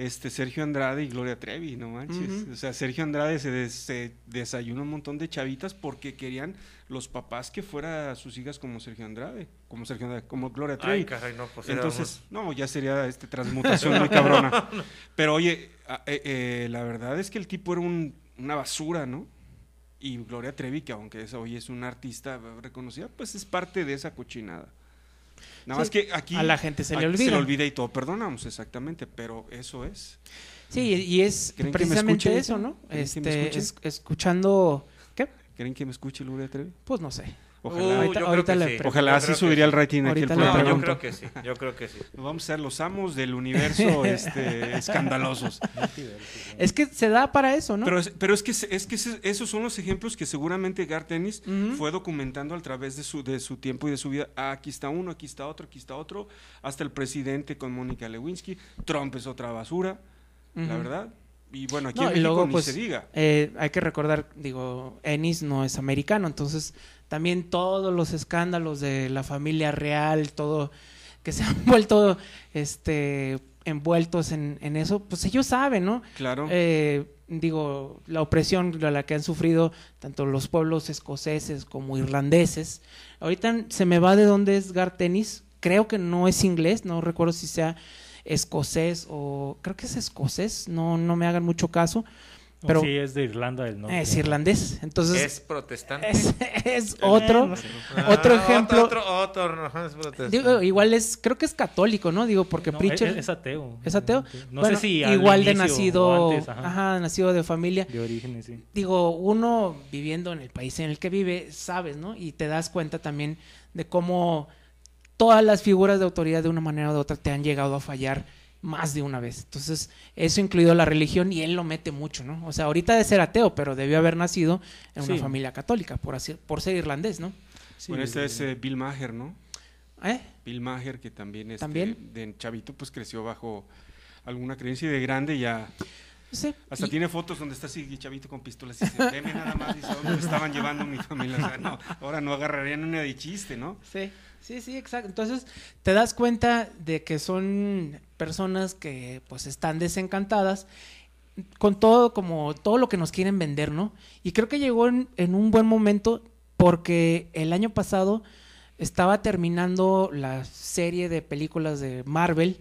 Este Sergio Andrade y Gloria Trevi, no manches. O sea, Sergio Andrade se, des- se desayunó un montón de chavitas porque querían los papás que fuera sus hijas como Sergio Andrade, como Sergio Andrade, como Gloria Trevi. ay, caray, no, pues Entonces, no, ya sería este <laughs> transmutación muy cabrona. Pero oye, eh, eh, la verdad es que el tipo era un- una basura, ¿no? Y Gloria Trevi, que aunque es, hoy es una artista reconocida, pues es parte de esa cochinada. Nada más que aquí a la gente se le olvida. Se le olvida y todo perdonamos, exactamente, pero eso es. Sí, y es ¿Creen que me precisamente eso? ¿no? ¿Creen que me Este, es- escuchando, ¿qué? ¿Creen que me escuche Gloria Trevi? Pues no sé. Ojalá, Uh, ahorita ahorita sí. ojalá así subiría sí. el rating aquí Ahorita el No, programa. yo creo que sí, yo creo que sí. Vamos a ser los amos del universo <laughs> este, escandalosos. Es que se da para eso, ¿no? Pero, es, pero es que, es que esos son los ejemplos que seguramente Garth Ennis Ujú. fue documentando a través de su, de su tiempo y de su vida. Ah, aquí está uno, aquí está otro, aquí está otro. Hasta el presidente con Mónica Lewinsky. Trump es otra basura, la verdad. Y bueno, aquí No, en México luego, ni pues, se diga. eh, hay que recordar, digo, Ennis no es americano, entonces también todos los escándalos de la familia real, todo que se <laughs> han vuelto este envueltos en, en eso, pues ellos saben, ¿no? Claro. Eh, digo, la opresión a la que han sufrido tanto los pueblos escoceses como irlandeses. Ahorita se me va de dónde es Gartenis, creo que no es inglés, no recuerdo si sea escocés o creo que es escocés, no, no me hagan mucho caso, pero sí, es de Irlanda del Norte. es irlandés, entonces Es protestante. es, <laughs> es otro, otro Ah, ejemplo. Otro, otro, otro, ajá, es protestante. digo, igual es, creo que es católico, ¿no? Digo, porque No, Preacher es, es ateo. es ateo. No Bueno, sé si al igual de nacido, antes, ajá, ajá, nacido de familia. de orígenes, sí. digo, uno viviendo en el país en el que vive, sabes, ¿no? Y te das cuenta también de cómo todas las figuras de autoridad de una manera u otra te han llegado a fallar más de una vez. Entonces, eso incluido la religión y él lo mete mucho, ¿no? O sea, ahorita de ser ateo, pero debió haber nacido en una Sí. familia católica por así, por ser irlandés, ¿no? bueno, este es eh, Bill Maher, ¿no? ¿Eh? Bill Maher, que también, este, ¿También? de chavito, pues creció bajo alguna creencia y de grande ya Sí. Hasta Y- tiene fotos donde está así chavito con pistolas y dice, veme nada más, dice, ¿dónde me estaban llevando mi familia? O sea, no, ahora no agarrarían una de chiste, ¿no? Sí, sí, sí, exacto. Entonces te das cuenta de que son personas que pues están desencantadas con todo como todo lo que nos quieren vender, ¿no? Y creo que llegó en, en un buen momento porque el año pasado estaba terminando la serie de películas de Marvel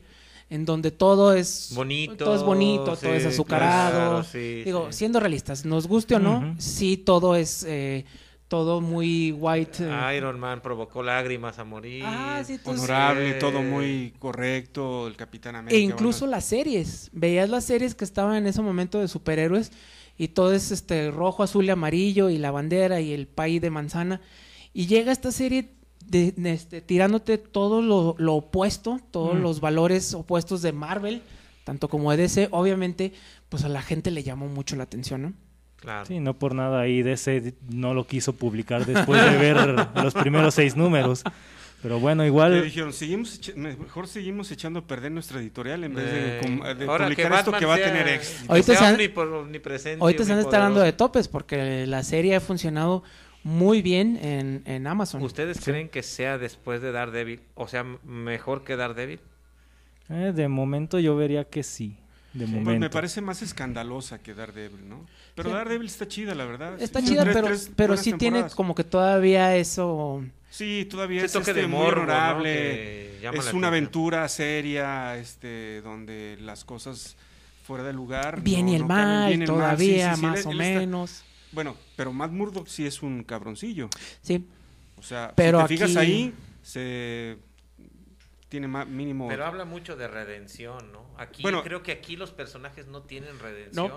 en donde todo es Bonito, todo es bonito, todo es azucarado. claro, sí, Digo, sí. siendo realistas, nos guste o no, sí todo es eh, todo muy white. eh, Iron Man provocó lágrimas a morir. Ah, sí, Honorable, Sí. todo muy correcto, el Capitán América. E incluso bueno, las series. Veías las series que estaban en ese momento de superhéroes y todo es este rojo, azul y amarillo y la bandera y el país de manzana. Y llega esta serie de, de este, tirándote todo lo, lo opuesto, todos Mm. los valores opuestos de Marvel, tanto como de DC, obviamente, pues a la gente le llamó mucho la atención, ¿no? Claro. Sí, no por nada ahí DC no lo quiso publicar después de ver <laughs> los primeros seis números. Pero bueno, Le igual dijeron, seguimos mejor seguimos echando a perder nuestra editorial en vez Eh, de, com- de publicar que esto que va a tener éxito. Ahorita se han- Ahorita se han estar dando de topes porque la serie ha funcionado muy bien en, en Amazon. ¿Ustedes creen que sea después de Daredevil? O sea, mejor que Daredevil. eh, de momento yo vería que sí. De Pues momento. me parece más escandalosa que Daredevil, ¿no? Pero Sí. Daredevil está chida, la verdad. Está Sí, chida, tres- pero, tres pero sí tiene como que todavía eso... Sí, todavía es toque este, de muy morbo, Es una aventura seria, este, donde las cosas fuera de lugar. Bien no- y el no mal, Bien y el mal, todavía, sí, sí, sí, más él- o él está- menos. Bueno, pero Matt Murdock sí es un cabroncillo. Sí, O sea, Pero si te fijas ahí, se tiene más mínimo. Pero habla mucho de redención, ¿no? Aquí Bueno. creo que aquí los personajes no tienen redención.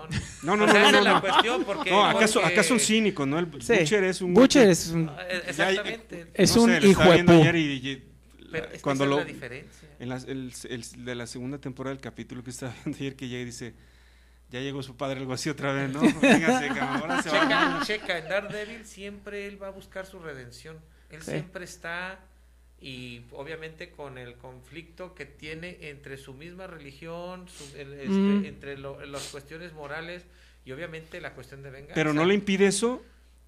No, no, O no, sea, no, no, es la no. cuestión porque No, acá, son- porque- acá son cínicos, ¿no? El Sí. Butcher es un. Butcher es un... Ah, eh, Exactamente. Es no un sé, lo hijo estaba de ayer y- y- Pero es que cuando esa lo, la diferencia. En las- el, el- de la segunda temporada del capítulo que estaba viendo ayer que llega y dice, ya llegó su padre algo así otra vez, ¿no? <laughs> Véngase, ahora se va. Checa, checa, en Daredevil siempre él va a buscar su redención. Él Sí. siempre está y obviamente con el conflicto que tiene entre su misma religión, su- el- este, Mm. entre lo- las cuestiones morales y obviamente la cuestión de venganza. Pero no le impide eso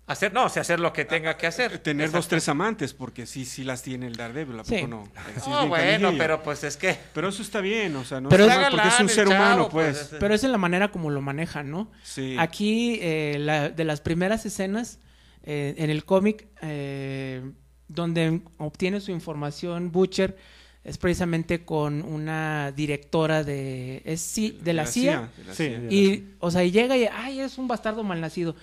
hacer, no, o sea, hacer lo que tenga que hacer. tener dos, tres amantes, porque sí, sí las tiene el Daredevil, ¿a poco Sí. no? Sí bueno, pero pues es que Pero eso está bien, o sea, no Pero está es- mal porque es un ser humano, chavo, pues. pues, Pero es en la manera como lo manejan, ¿no? Sí. Aquí, eh, la- de las primeras escenas eh, en el cómic, eh, donde obtiene su información Butcher, es precisamente con una directora de, es, sí, de la, CIA. de la Sí, CIA. Y, o sea, y llega y, ay, es un bastardo malnacido.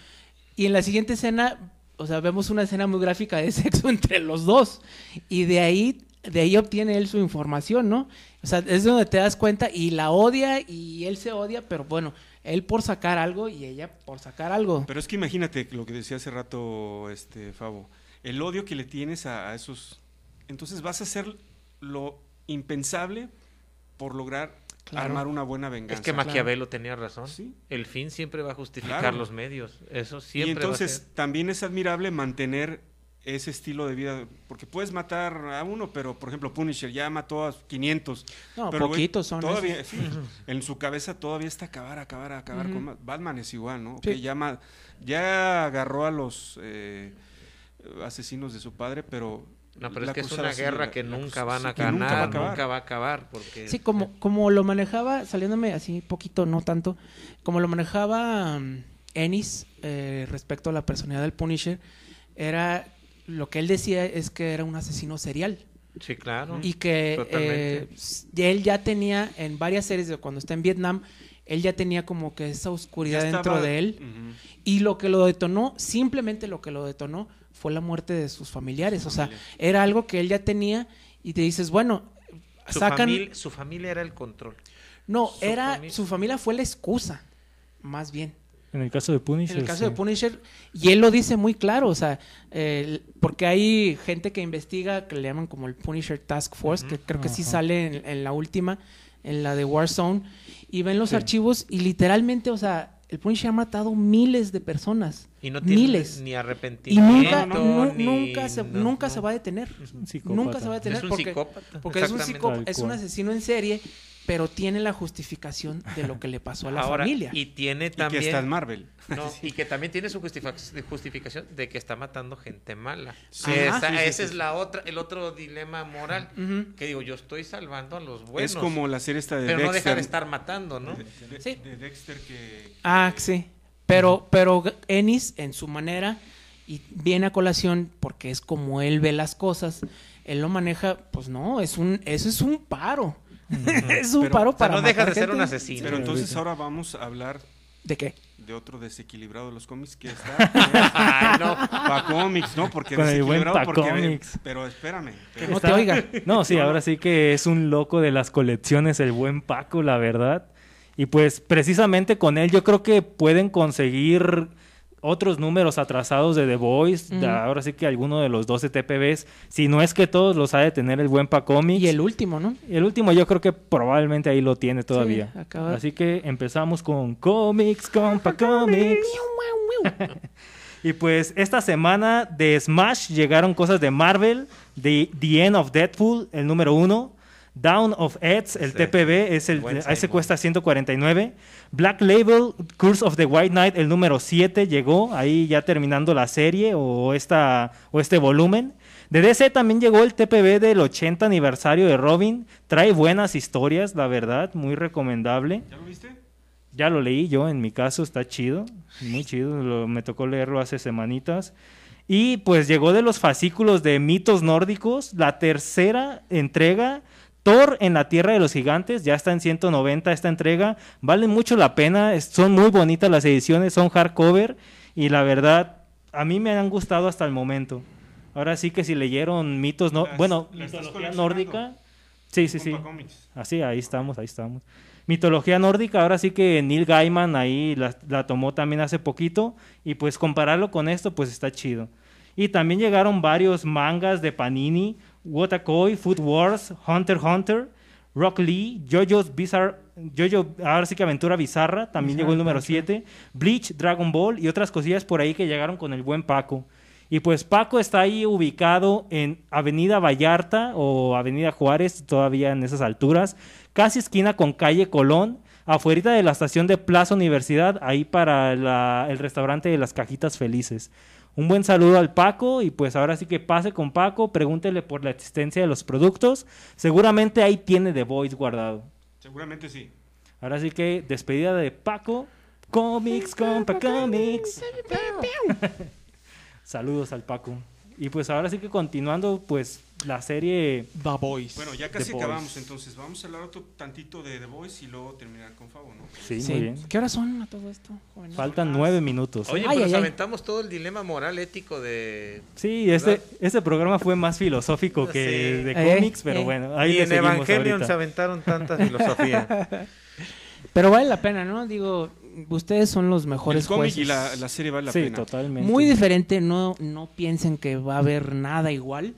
Y en la siguiente escena, o sea, vemos una escena muy gráfica de <laughs> sexo entre los dos. Y de ahí, de ahí obtiene él su información, ¿no? O sea, es donde te das cuenta y la odia y él se odia, pero bueno, él por sacar algo y ella por sacar algo. Pero es que imagínate lo que decía hace rato este Fabo, el odio que le tienes a, a esos, entonces vas a hacer lo impensable por lograr Claro. armar una buena venganza. es que Maquiavelo tenía razón. Sí. El fin siempre va a justificar Claro. los medios. Eso y siempre va a entonces ser. también es admirable mantener ese estilo de vida, porque puedes matar a uno, pero por ejemplo Punisher ya mató a 500. No, pero, poquitos son. Todavía, esos. sí, en su cabeza todavía está acabar, acabar, acabar Ujú. con más. Batman es igual, ¿no? Sí. Ya, ya agarró a los eh, asesinos de su padre, pero... No, pero la es que es una guerra que la- nunca van a sí, que nunca va a ganar, acabar. nunca va a acabar. Porque Sí, como, como lo manejaba, saliéndome así poquito, no tanto, como lo manejaba um, Ennis eh, respecto a la personalidad del Punisher, era lo que él decía es que era un asesino serial Sí, claro. y que eh, él ya tenía en varias series de cuando está en Vietnam, él ya tenía como que esa oscuridad estaba- dentro de él Ujú. y lo que lo detonó, simplemente lo que lo detonó fue la muerte de sus familiares, o sea, era algo que él ya tenía y te dices, bueno, su, sacan familia, su familia era el control. no, Su era familia. su familia fue la excusa, más bien. En el caso de Punisher. En el caso de. Punisher, y él lo dice muy claro, o sea, porque hay gente que investiga que le llaman como el Punisher Task Force, que creo que sí sale en, en la última, en la de Warzone, y ven los Sí. archivos y literalmente, o sea, el Punisher ha matado miles de personas. Y no tiene miles. ni Y arrepentimiento. nunca, nu- ni- nunca, se, no, nunca no. se va a detener. Es un psicópata. Nunca se va a detener Es un porque, psicópata. porque es un psicópata, es un asesino en serie, pero tiene la justificación de lo que le pasó a la Ahora, familia. y tiene Y que también... está en Marvel. No, <laughs> y que también tiene su justific- justificación de que está matando gente mala. Sí. Esa- Ajá. Sí, sí, ese sí. es la otra, el otro dilema moral. Que digo, yo estoy salvando a los buenos. es como la serie esta de pero no deja de estar matando, ¿no? de, de- Sí. de Dexter que... Ah, sí. Pero, pero Ennis, en su manera, y viene a colación porque es como él ve las cosas, él lo maneja, pues no, es un, eso es un paro. Es un Pero- paro O sea, para no deja de ser un asesino. Pero entonces ahora vamos a hablar ¿De qué? de otro desequilibrado de los cómics que está <laughs> Ay, no. para cómics, ¿no? Porque Con el buen desequilibrado Pa' porque Comics. pero espérame, Que pero- no te oiga. No, sí, ahora sí que es un loco de las colecciones, el buen Paco, la verdad. Y pues precisamente con él yo creo que pueden conseguir otros números atrasados de The Voice, ahora sí que alguno de los 12 TPBs, si no es que todos los ha de tener el buen Pacomics. Y el último, ¿no? El último yo creo que probablemente ahí lo tiene todavía. Sí, acaba- Así que empezamos con Comics, compa Comics. <laughs> y pues esta semana de Smash llegaron cosas de Marvel, de The End of Deadpool, el número uno. Down of Eds, el Sí. TPB, es el, ese Simon. cuesta 149. Black Label, Curse of the White Knight, el número 7 llegó, ahí ya terminando la serie o, esta, o este volumen. De DC también llegó el TPB del 80 aniversario de Robin. Trae buenas historias, la verdad, muy recomendable. ¿Ya lo viste? Ya lo leí yo, en mi caso está chido, muy chido, lo- me tocó leerlo hace semanitas. Y pues llegó de los fascículos de mitos nórdicos, la tercera entrega, Thor en la Tierra de los Gigantes, ya está en 190 esta entrega, vale mucho la pena, son muy bonitas las ediciones, son hardcover y la verdad, a mí me han gustado hasta el momento. Ahora sí que si leyeron mitos, no, Las- bueno, las mitología nórdica, sí, sí, sí. Así, ahí estamos, ahí estamos. Mitología nórdica, ahora sí que Neil Gaiman ahí la, la tomó también hace poquito y pues compararlo con esto pues está chido. Y también llegaron varios mangas de Panini, Wotakoi, Food Wars, Hunter Hunter, Rock Lee, JoJo's Bizarre, JoJo, ahora sí que Aventura Bizarra, también llegó el número 7, Bleach, Dragon Ball y otras cosillas por ahí que llegaron con el buen Paco. Y pues Paco está ahí ubicado en Avenida Vallarta o Avenida Juárez, todavía en esas alturas, casi esquina con calle Colón, afuera de la estación de Plaza Universidad, ahí para la- el restaurante de las cajitas felices. Un buen saludo al Paco y pues ahora sí que pase con Paco, pregúntele por la existencia de los productos, seguramente ahí tiene The Voice guardado. Seguramente sí. Ahora sí que despedida de Paco, Comics, compa, Comics. <laughs> Saludos al Paco. Y pues ahora sí que continuando, pues la serie. The Boys. Bueno, ya The casi Boys. acabamos, entonces vamos a hablar otro tantito de The Voice y luego terminar con Fabo, ¿no? Sí, Sí. muy bien. ¿Qué horas son a todo esto? jóvenes? Faltan nueve minutos. Oye, Ay, pero ay, nos ay. aventamos todo el dilema moral ético de... Sí, este, este programa fue más filosófico que Sí. de Eh, cómics, pero eh. bueno, ahí y en Evangelion ahorita. se aventaron tanta filosofía. <laughs> Pero vale la pena, ¿no? Digo, ustedes son los mejores el cómic jueces. y la, la serie vale la Sí, pena. totalmente. Muy diferente, no, no piensen que va a haber nada igual.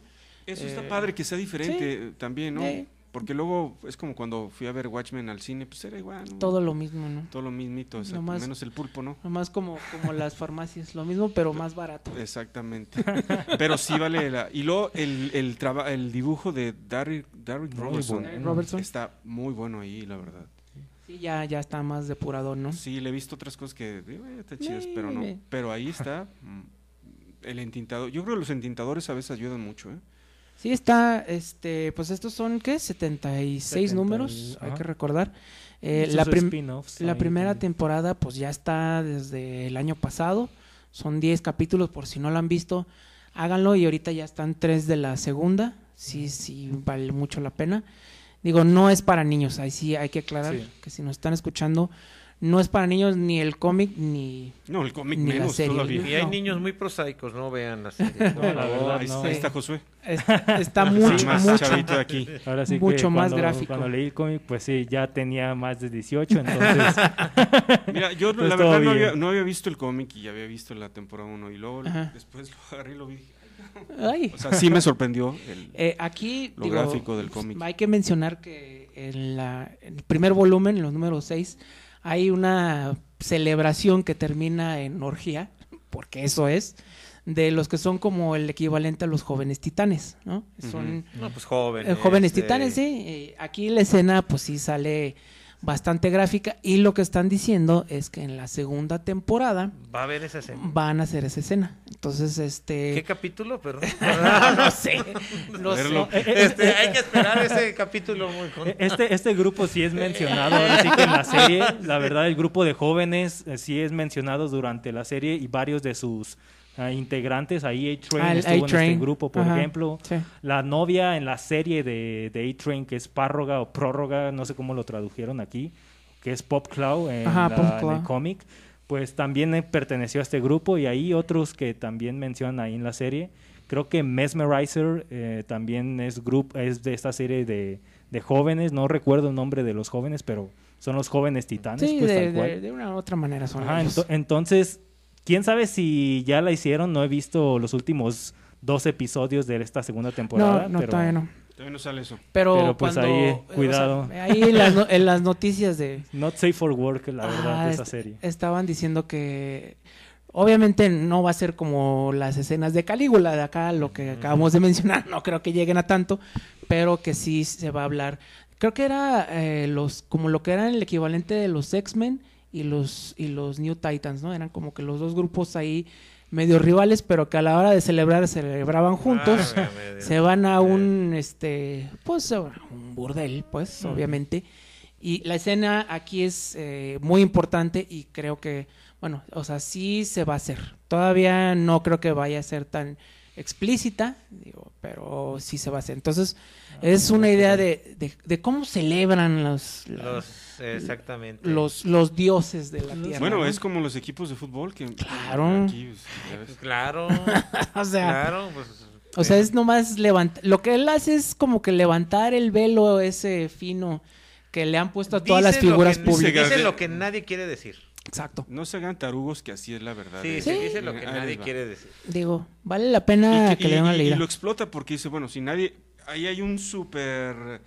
Eso Eh, está padre que sea diferente eh, también, ¿no? Eh. Porque luego es como cuando fui a ver Watchmen al cine, pues era igual, ¿no? Todo lo mismo, ¿no? Todo lo mismito, exacto, Nomás- menos el pulpo, ¿no? Nomás como, como las <laughs> farmacias, lo mismo, pero más barato. Exactamente. Pero sí vale la... Y luego el, el, traba- el dibujo de Muy Robertson bueno. Robertson. está muy bueno ahí, la verdad. Sí, ya, ya está más depurado, ¿no? Sí, le he visto otras cosas que digo, eh, está chidas, Eh, pero no. eh. Pero ahí está mm, el entintado. Yo creo que los entintadores a veces ayudan mucho, ¿eh? Sí, está, este, pues estos son, ¿qué? 76 70 y- números, hay que recordar. Eh, la, prim- la primera también. temporada, pues ya está desde el año pasado. Son 10 capítulos, por si no lo han visto, háganlo. Y ahorita ya están 3 de la segunda. Sí, sí, vale mucho la pena. Digo, no es para niños, ahí sí hay que aclarar Sí. que si nos están escuchando, no es para niños ni el cómic ni... No, el cómic Ni la menos serie, todavía. Y hay niños muy prosaicos, no vean la serie. No, la verdad, ahí, no. ahí está Josué. Está, está Sí, mucho, más mucho. chavito de aquí. Ahora sí mucho que más cuando- gráfico. Cuando leí el cómic, pues sí, ya tenía más de 18, entonces <laughs> Mira, yo Pues la todo verdad no había, no había visto el cómic y ya había visto la temporada 1 y luego Ajá. después lo agarré y lo vi. Ay. O sea, sí me sorprendió el, Eh, aquí lo digo, gráfico del cómic. hay que mencionar que en, la, en el primer volumen, en los números 6, hay una celebración que termina en orgía, porque eso es, de los que son como el equivalente a los jóvenes titanes, ¿no? Son No, pues jóvenes. eh, jóvenes eh, titanes, sí. Aquí la escena, pues sí sale bastante gráfica y lo que están diciendo es que en la segunda temporada Va a haber esa escena. van a hacer esa escena. Entonces, este... ¿Qué capítulo? Perdón. <laughs> no sé. No sé. Verlo. Este, hay que esperar ese capítulo muy con- E- Este, este grupo sí es mencionado, ahora sí que en la serie, la verdad, el grupo de jóvenes eh, sí es mencionado durante la serie y varios de sus ah, integrantes, ahí A-Train Ah, estuvo en este A-Train. grupo, por Ajá, ejemplo. sí. La novia en la serie de, de A-Train, que es Párroga o Prórroga, no sé cómo lo tradujeron aquí, que es Pop Cloud en, Ajá, la- Pop en el cómic, pues también eh, perteneció a este grupo y hay otros que también mencionan ahí en la serie. Creo que Mesmerizer eh, también es, grupo, es de esta serie de, de jóvenes, no recuerdo el nombre de los jóvenes, pero son los jóvenes titanes, Sí, pues de, tal cual. de- de una u otra manera son Ajá, ellos. ento- entonces, quién sabe si ya la hicieron. No he visto los últimos dos episodios de esta segunda temporada. No, no, pero todavía no. Todavía no sale eso. Pero, Pero, pues, cuando, ahí, eh, o sea, cuidado. ahí en las, no- en las noticias de, Not safe for work, la verdad, Ah, de esa est- serie. estaban diciendo que obviamente no va a ser como las escenas de Calígula de acá, lo que acabamos de mencionar, no creo que lleguen a tanto, pero que sí se va a hablar. Creo que era eh, los como lo que era el equivalente de los X-Men y los y los New Titans, ¿no? Eran como que los dos grupos ahí medio rivales, pero que a la hora de celebrar celebraban juntos. Dios. se van a un este pues un burdel pues obviamente y la escena aquí es eh, muy importante y creo que bueno o sea sí se va a hacer todavía no creo que vaya a ser tan explícita digo pero sí se va a hacer entonces es una idea de, de, de cómo celebran Los, exactamente. los, los dioses de la tierra Bueno, ¿no? es como los equipos de fútbol que... Claro. Aquí, pues, ves. Claro. <laughs> o sea claro, pues. O sea, es nomás levantar. Lo que él hace es como que levantar el velo ese fino que le han puesto a todas las dice figuras que- públicas. Dice lo que nadie quiere decir. Exacto. No se hagan tarugos que así es la verdad. Sí, Eh, sí, dice lo que ahí nadie quiere decir. Digo, vale la pena Y que, le den una y- y leída. lo explota porque dice, bueno, si nadie... Ahí hay un súper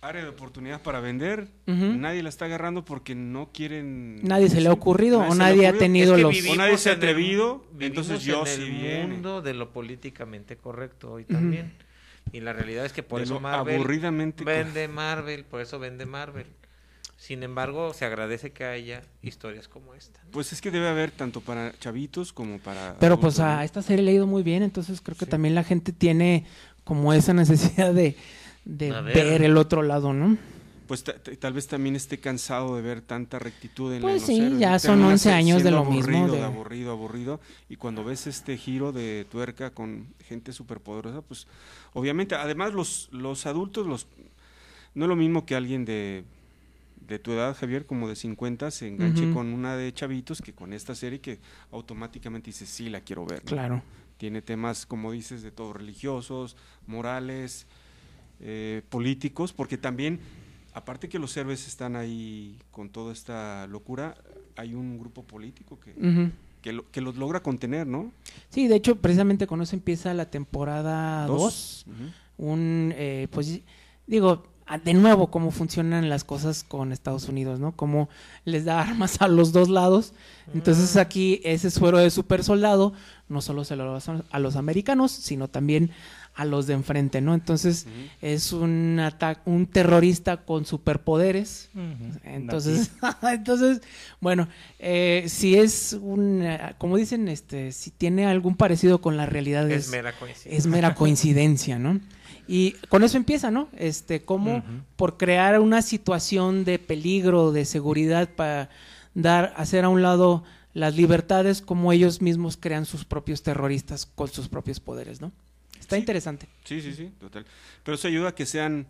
área de oportunidad para vender. Nadie la está agarrando porque no quieren... Nadie se le ha ocurrido o nadie ha tenido Es que los. O nadie se ha en el- atrevido, entonces yo en sí el viene. mundo de lo políticamente correcto hoy también. Y la realidad es que por De eso Marvel aburridamente vende Marvel, por eso vende Marvel. Sin embargo, se agradece que haya historias como esta. ¿no? Pues es que debe haber tanto para chavitos como para... Pero pues a ¿no? esta serie le ha ido muy bien, entonces creo que también la gente tiene como esa necesidad de, de ver. ver. el otro lado, ¿no? Pues ta- ta- tal vez también esté cansado de ver tanta rectitud en Pues en los sí, ya son Termina 11 se- años de lo mismo, aburrido, de- aburrido, aburrido. Y cuando ves este giro de tuerca con gente superpoderosa, pues obviamente, además los, los adultos, los no es lo mismo que alguien de, de tu edad, Javier, como de 50, se enganche con una de chavitos que con esta serie que automáticamente dice, sí, la quiero ver. ¿no? Claro. Tiene temas, como dices, de todo, religiosos, morales, eh, políticos, porque también, aparte que los héroes están ahí con toda esta locura, hay un grupo político que, que, lo- que los logra contener, ¿no? Sí, de hecho, precisamente con eso empieza la temporada Dos. 2. Ujú. un, eh, pues digo, de nuevo, cómo funcionan las cosas con Estados Unidos, ¿no? Cómo les da armas a los dos lados. Entonces aquí ese suero de super soldado no solo se lo da a los americanos, sino también a los de enfrente, ¿no? Entonces es un ata- un terrorista con superpoderes. Entonces, <laughs> entonces, bueno, eh, si es un, como dicen, este, si tiene algún parecido con la realidad Es es, mera coincidencia. es mera coincidencia, ¿no? Y con eso empieza, ¿no? Este, como Ujú. por crear una situación de peligro, de seguridad para dar, hacer a un lado las libertades, como ellos mismos crean sus propios terroristas con sus propios poderes, ¿no? Está Sí. interesante. Sí, sí, sí, total. Pero eso ayuda a que sean,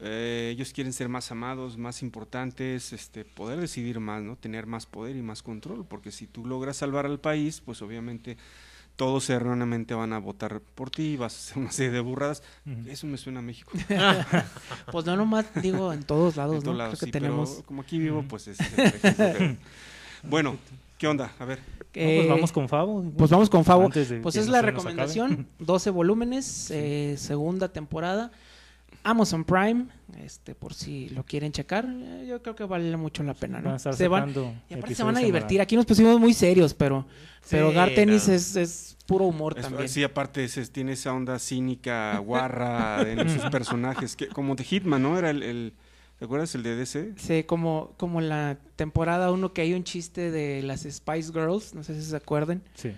eh, ellos quieren ser más amados, más importantes, este, poder decidir más, ¿no? Tener más poder y más control, porque si tú logras salvar al país, pues obviamente todos erróneamente van a votar por ti, vas a hacer una serie de burradas. Eso me suena a México. <laughs> Pues no nomás digo en todos lados, En ¿no? lados, Creo que sí, pero tenemos. como aquí vivo, pues es <laughs> Bueno, ¿qué onda? A ver. No, eh, pues vamos con Favo. Pues vamos con Favo. Pues es la recomendación, 12 <laughs> volúmenes, eh, segunda temporada, Amazon Prime, este por si lo quieren checar, eh, yo creo que vale mucho la pena, Van a ¿no? estar Se van, y aparte se van a divertir. Aquí nos pusimos muy serios, pero pero Sí, Gartenis no. es, es puro humor Es- también. sí, aparte es- es- tiene esa onda cínica, <laughs> guarra en sus personajes, que como de Hitman, ¿no? Era el, el- ¿te acuerdas el de DC? Sí, como como la temporada 1 que hay un chiste de las Spice Girls, no sé si se acuerdan, Sí.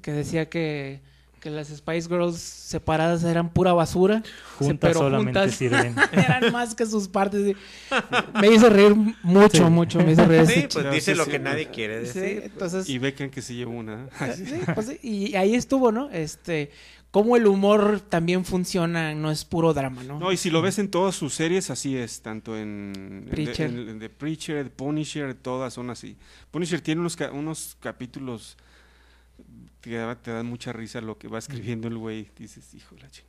que decía que que las Spice Girls separadas eran pura basura, <laughs> Juntas pero solamente juntas <laughs> sirven. eran más que sus partes. Me hizo reír mucho, Sí. mucho. Me hizo reír Sí, pues dice sí, lo sí, que sí. nadie quiere Sí, decir. entonces, Y Beckham que se lleva una. sí, pues y ahí estuvo, ¿no? Este, cómo el humor también funciona, no es puro drama, ¿no? No, y si lo ves en todas sus series, así es, tanto en Preacher. en- en- en The Preacher, The Punisher, todas son así. Punisher tiene unos, ca- unos capítulos que te dan mucha risa lo que va escribiendo el güey. Dices, hijo de la ching-".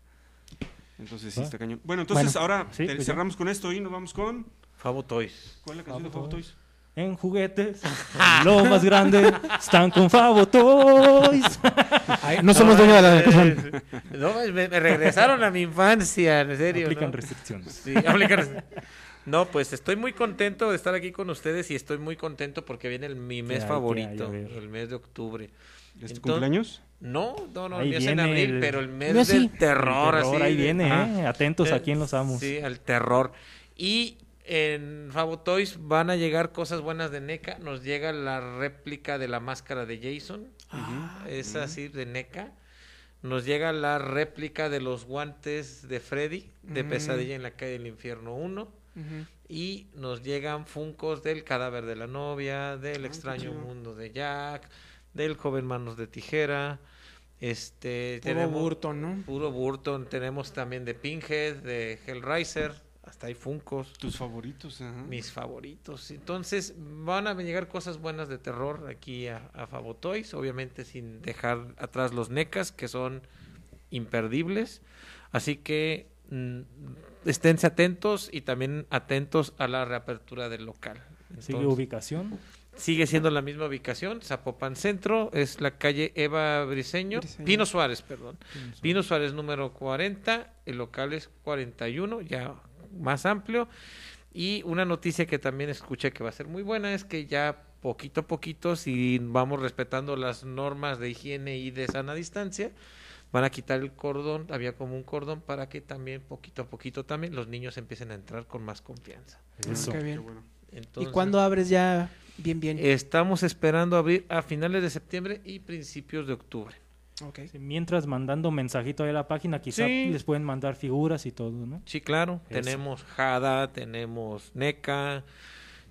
Entonces sí está cañón. Bueno, entonces Bueno, ahora sí, te- pues ya. cerramos con esto y nos vamos con... Favo Toys. ¿Cuál es la canción de Favo Favo Toys? En juguetes, lo más grande, están con Favo Toys. <laughs> Ay, no somos dueños de la razón. No, me, me regresaron a mi infancia, en serio. Aplican ¿no? restricciones. Sí, aplican rest- No, pues estoy muy contento de estar aquí con ustedes y estoy muy contento porque viene el- mi mes hay favorito, hay el mes de octubre. ¿Es tu Entonces- cumpleaños? No, no, no, Ahí el es en viene abril, el- pero el mes No, del sí. terror, El terror, así. ahí de- viene. ¿eh? Atentos Eh, a quién los amos. Sí, al terror. Y en Favo Toys van a llegar cosas buenas de NECA. Nos llega la réplica de la máscara de Jason. Es así, de NECA. Nos llega la réplica de los guantes de Freddy, de. Pesadilla en la calle del infierno 1. Ujú. Y nos llegan funcos del cadáver de la novia, del extraño chido. mundo de Jack, del joven manos de tijera. Este, Puro tenemos Burton, ¿no? puro Burton, tenemos también de Pinhead, de Hellraiser, hasta hay funcos, Tus favoritos, ajá. mis favoritos. Entonces van a llegar cosas buenas de terror aquí a, a obviamente sin dejar atrás los NECAs que son imperdibles. Así que mm, esténse atentos y también atentos a la reapertura del local. Sigue ubicación. Sigue siendo la misma ubicación, Zapopan Centro, es la calle Eva Briseño, Briseño. Pino Suárez, perdón. Pino Suárez número 40, el local es 41, ya más amplio. Y una noticia que también escuché que va a ser muy buena es que ya poquito a poquito, si vamos respetando las normas de higiene y de sana distancia, van a quitar el cordón, había como un cordón para que también poquito a poquito también los niños empiecen a entrar con más confianza. Eso. Qué Qué bien. Entonces, ¿Y cuándo abres ya bien, bien? Estamos esperando abrir a finales de septiembre y principios de octubre. Sí, Mientras mandando mensajito ahí a la página, quizá Sí. les pueden mandar figuras y todo, ¿no? Sí, claro. Eso. Tenemos Hada, tenemos NECA,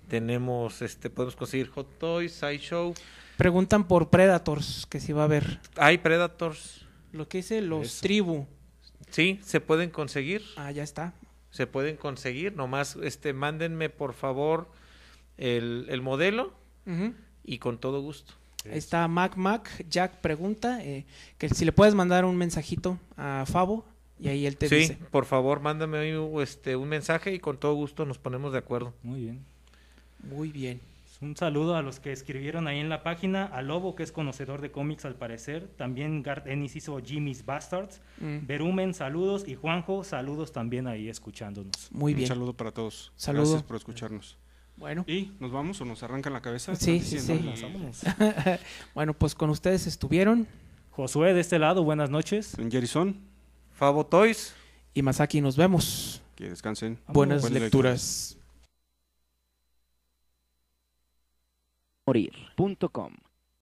tenemos, este, podemos conseguir Hot Toys, Sideshow. Preguntan por Predators, que si va a haber. Hay Predators. Lo que dice los Eso. tribu. Sí, se pueden conseguir. Ah, ya está. Se pueden conseguir. Nomás, este, mándenme por favor el, el modelo y con todo gusto. Ahí está Mac Mac. Jack pregunta eh, que si le puedes mandar un mensajito a Favo y ahí él te sí, dice. por favor, mándame ahí, este, un mensaje y con todo gusto nos ponemos de acuerdo. Muy bien. Muy bien. Un saludo a los que escribieron ahí en la página, a Lobo, que es conocedor de cómics al parecer, también Garth Ennis hizo Jimmy's Bastards, Mm, Berumen, saludos, y Juanjo, saludos también ahí escuchándonos. Muy Un bien. saludo para todos. Saludo. Gracias por escucharnos. Bueno. ¿Y nos vamos o nos arrancan la cabeza? Sí, sí, sí. <laughs> Bueno, pues con ustedes estuvieron Josué, de este lado, buenas noches. En Jerison, Favo Toys. y Masaki nos vemos. que descansen. Buenas Buenas lecturas. morir.com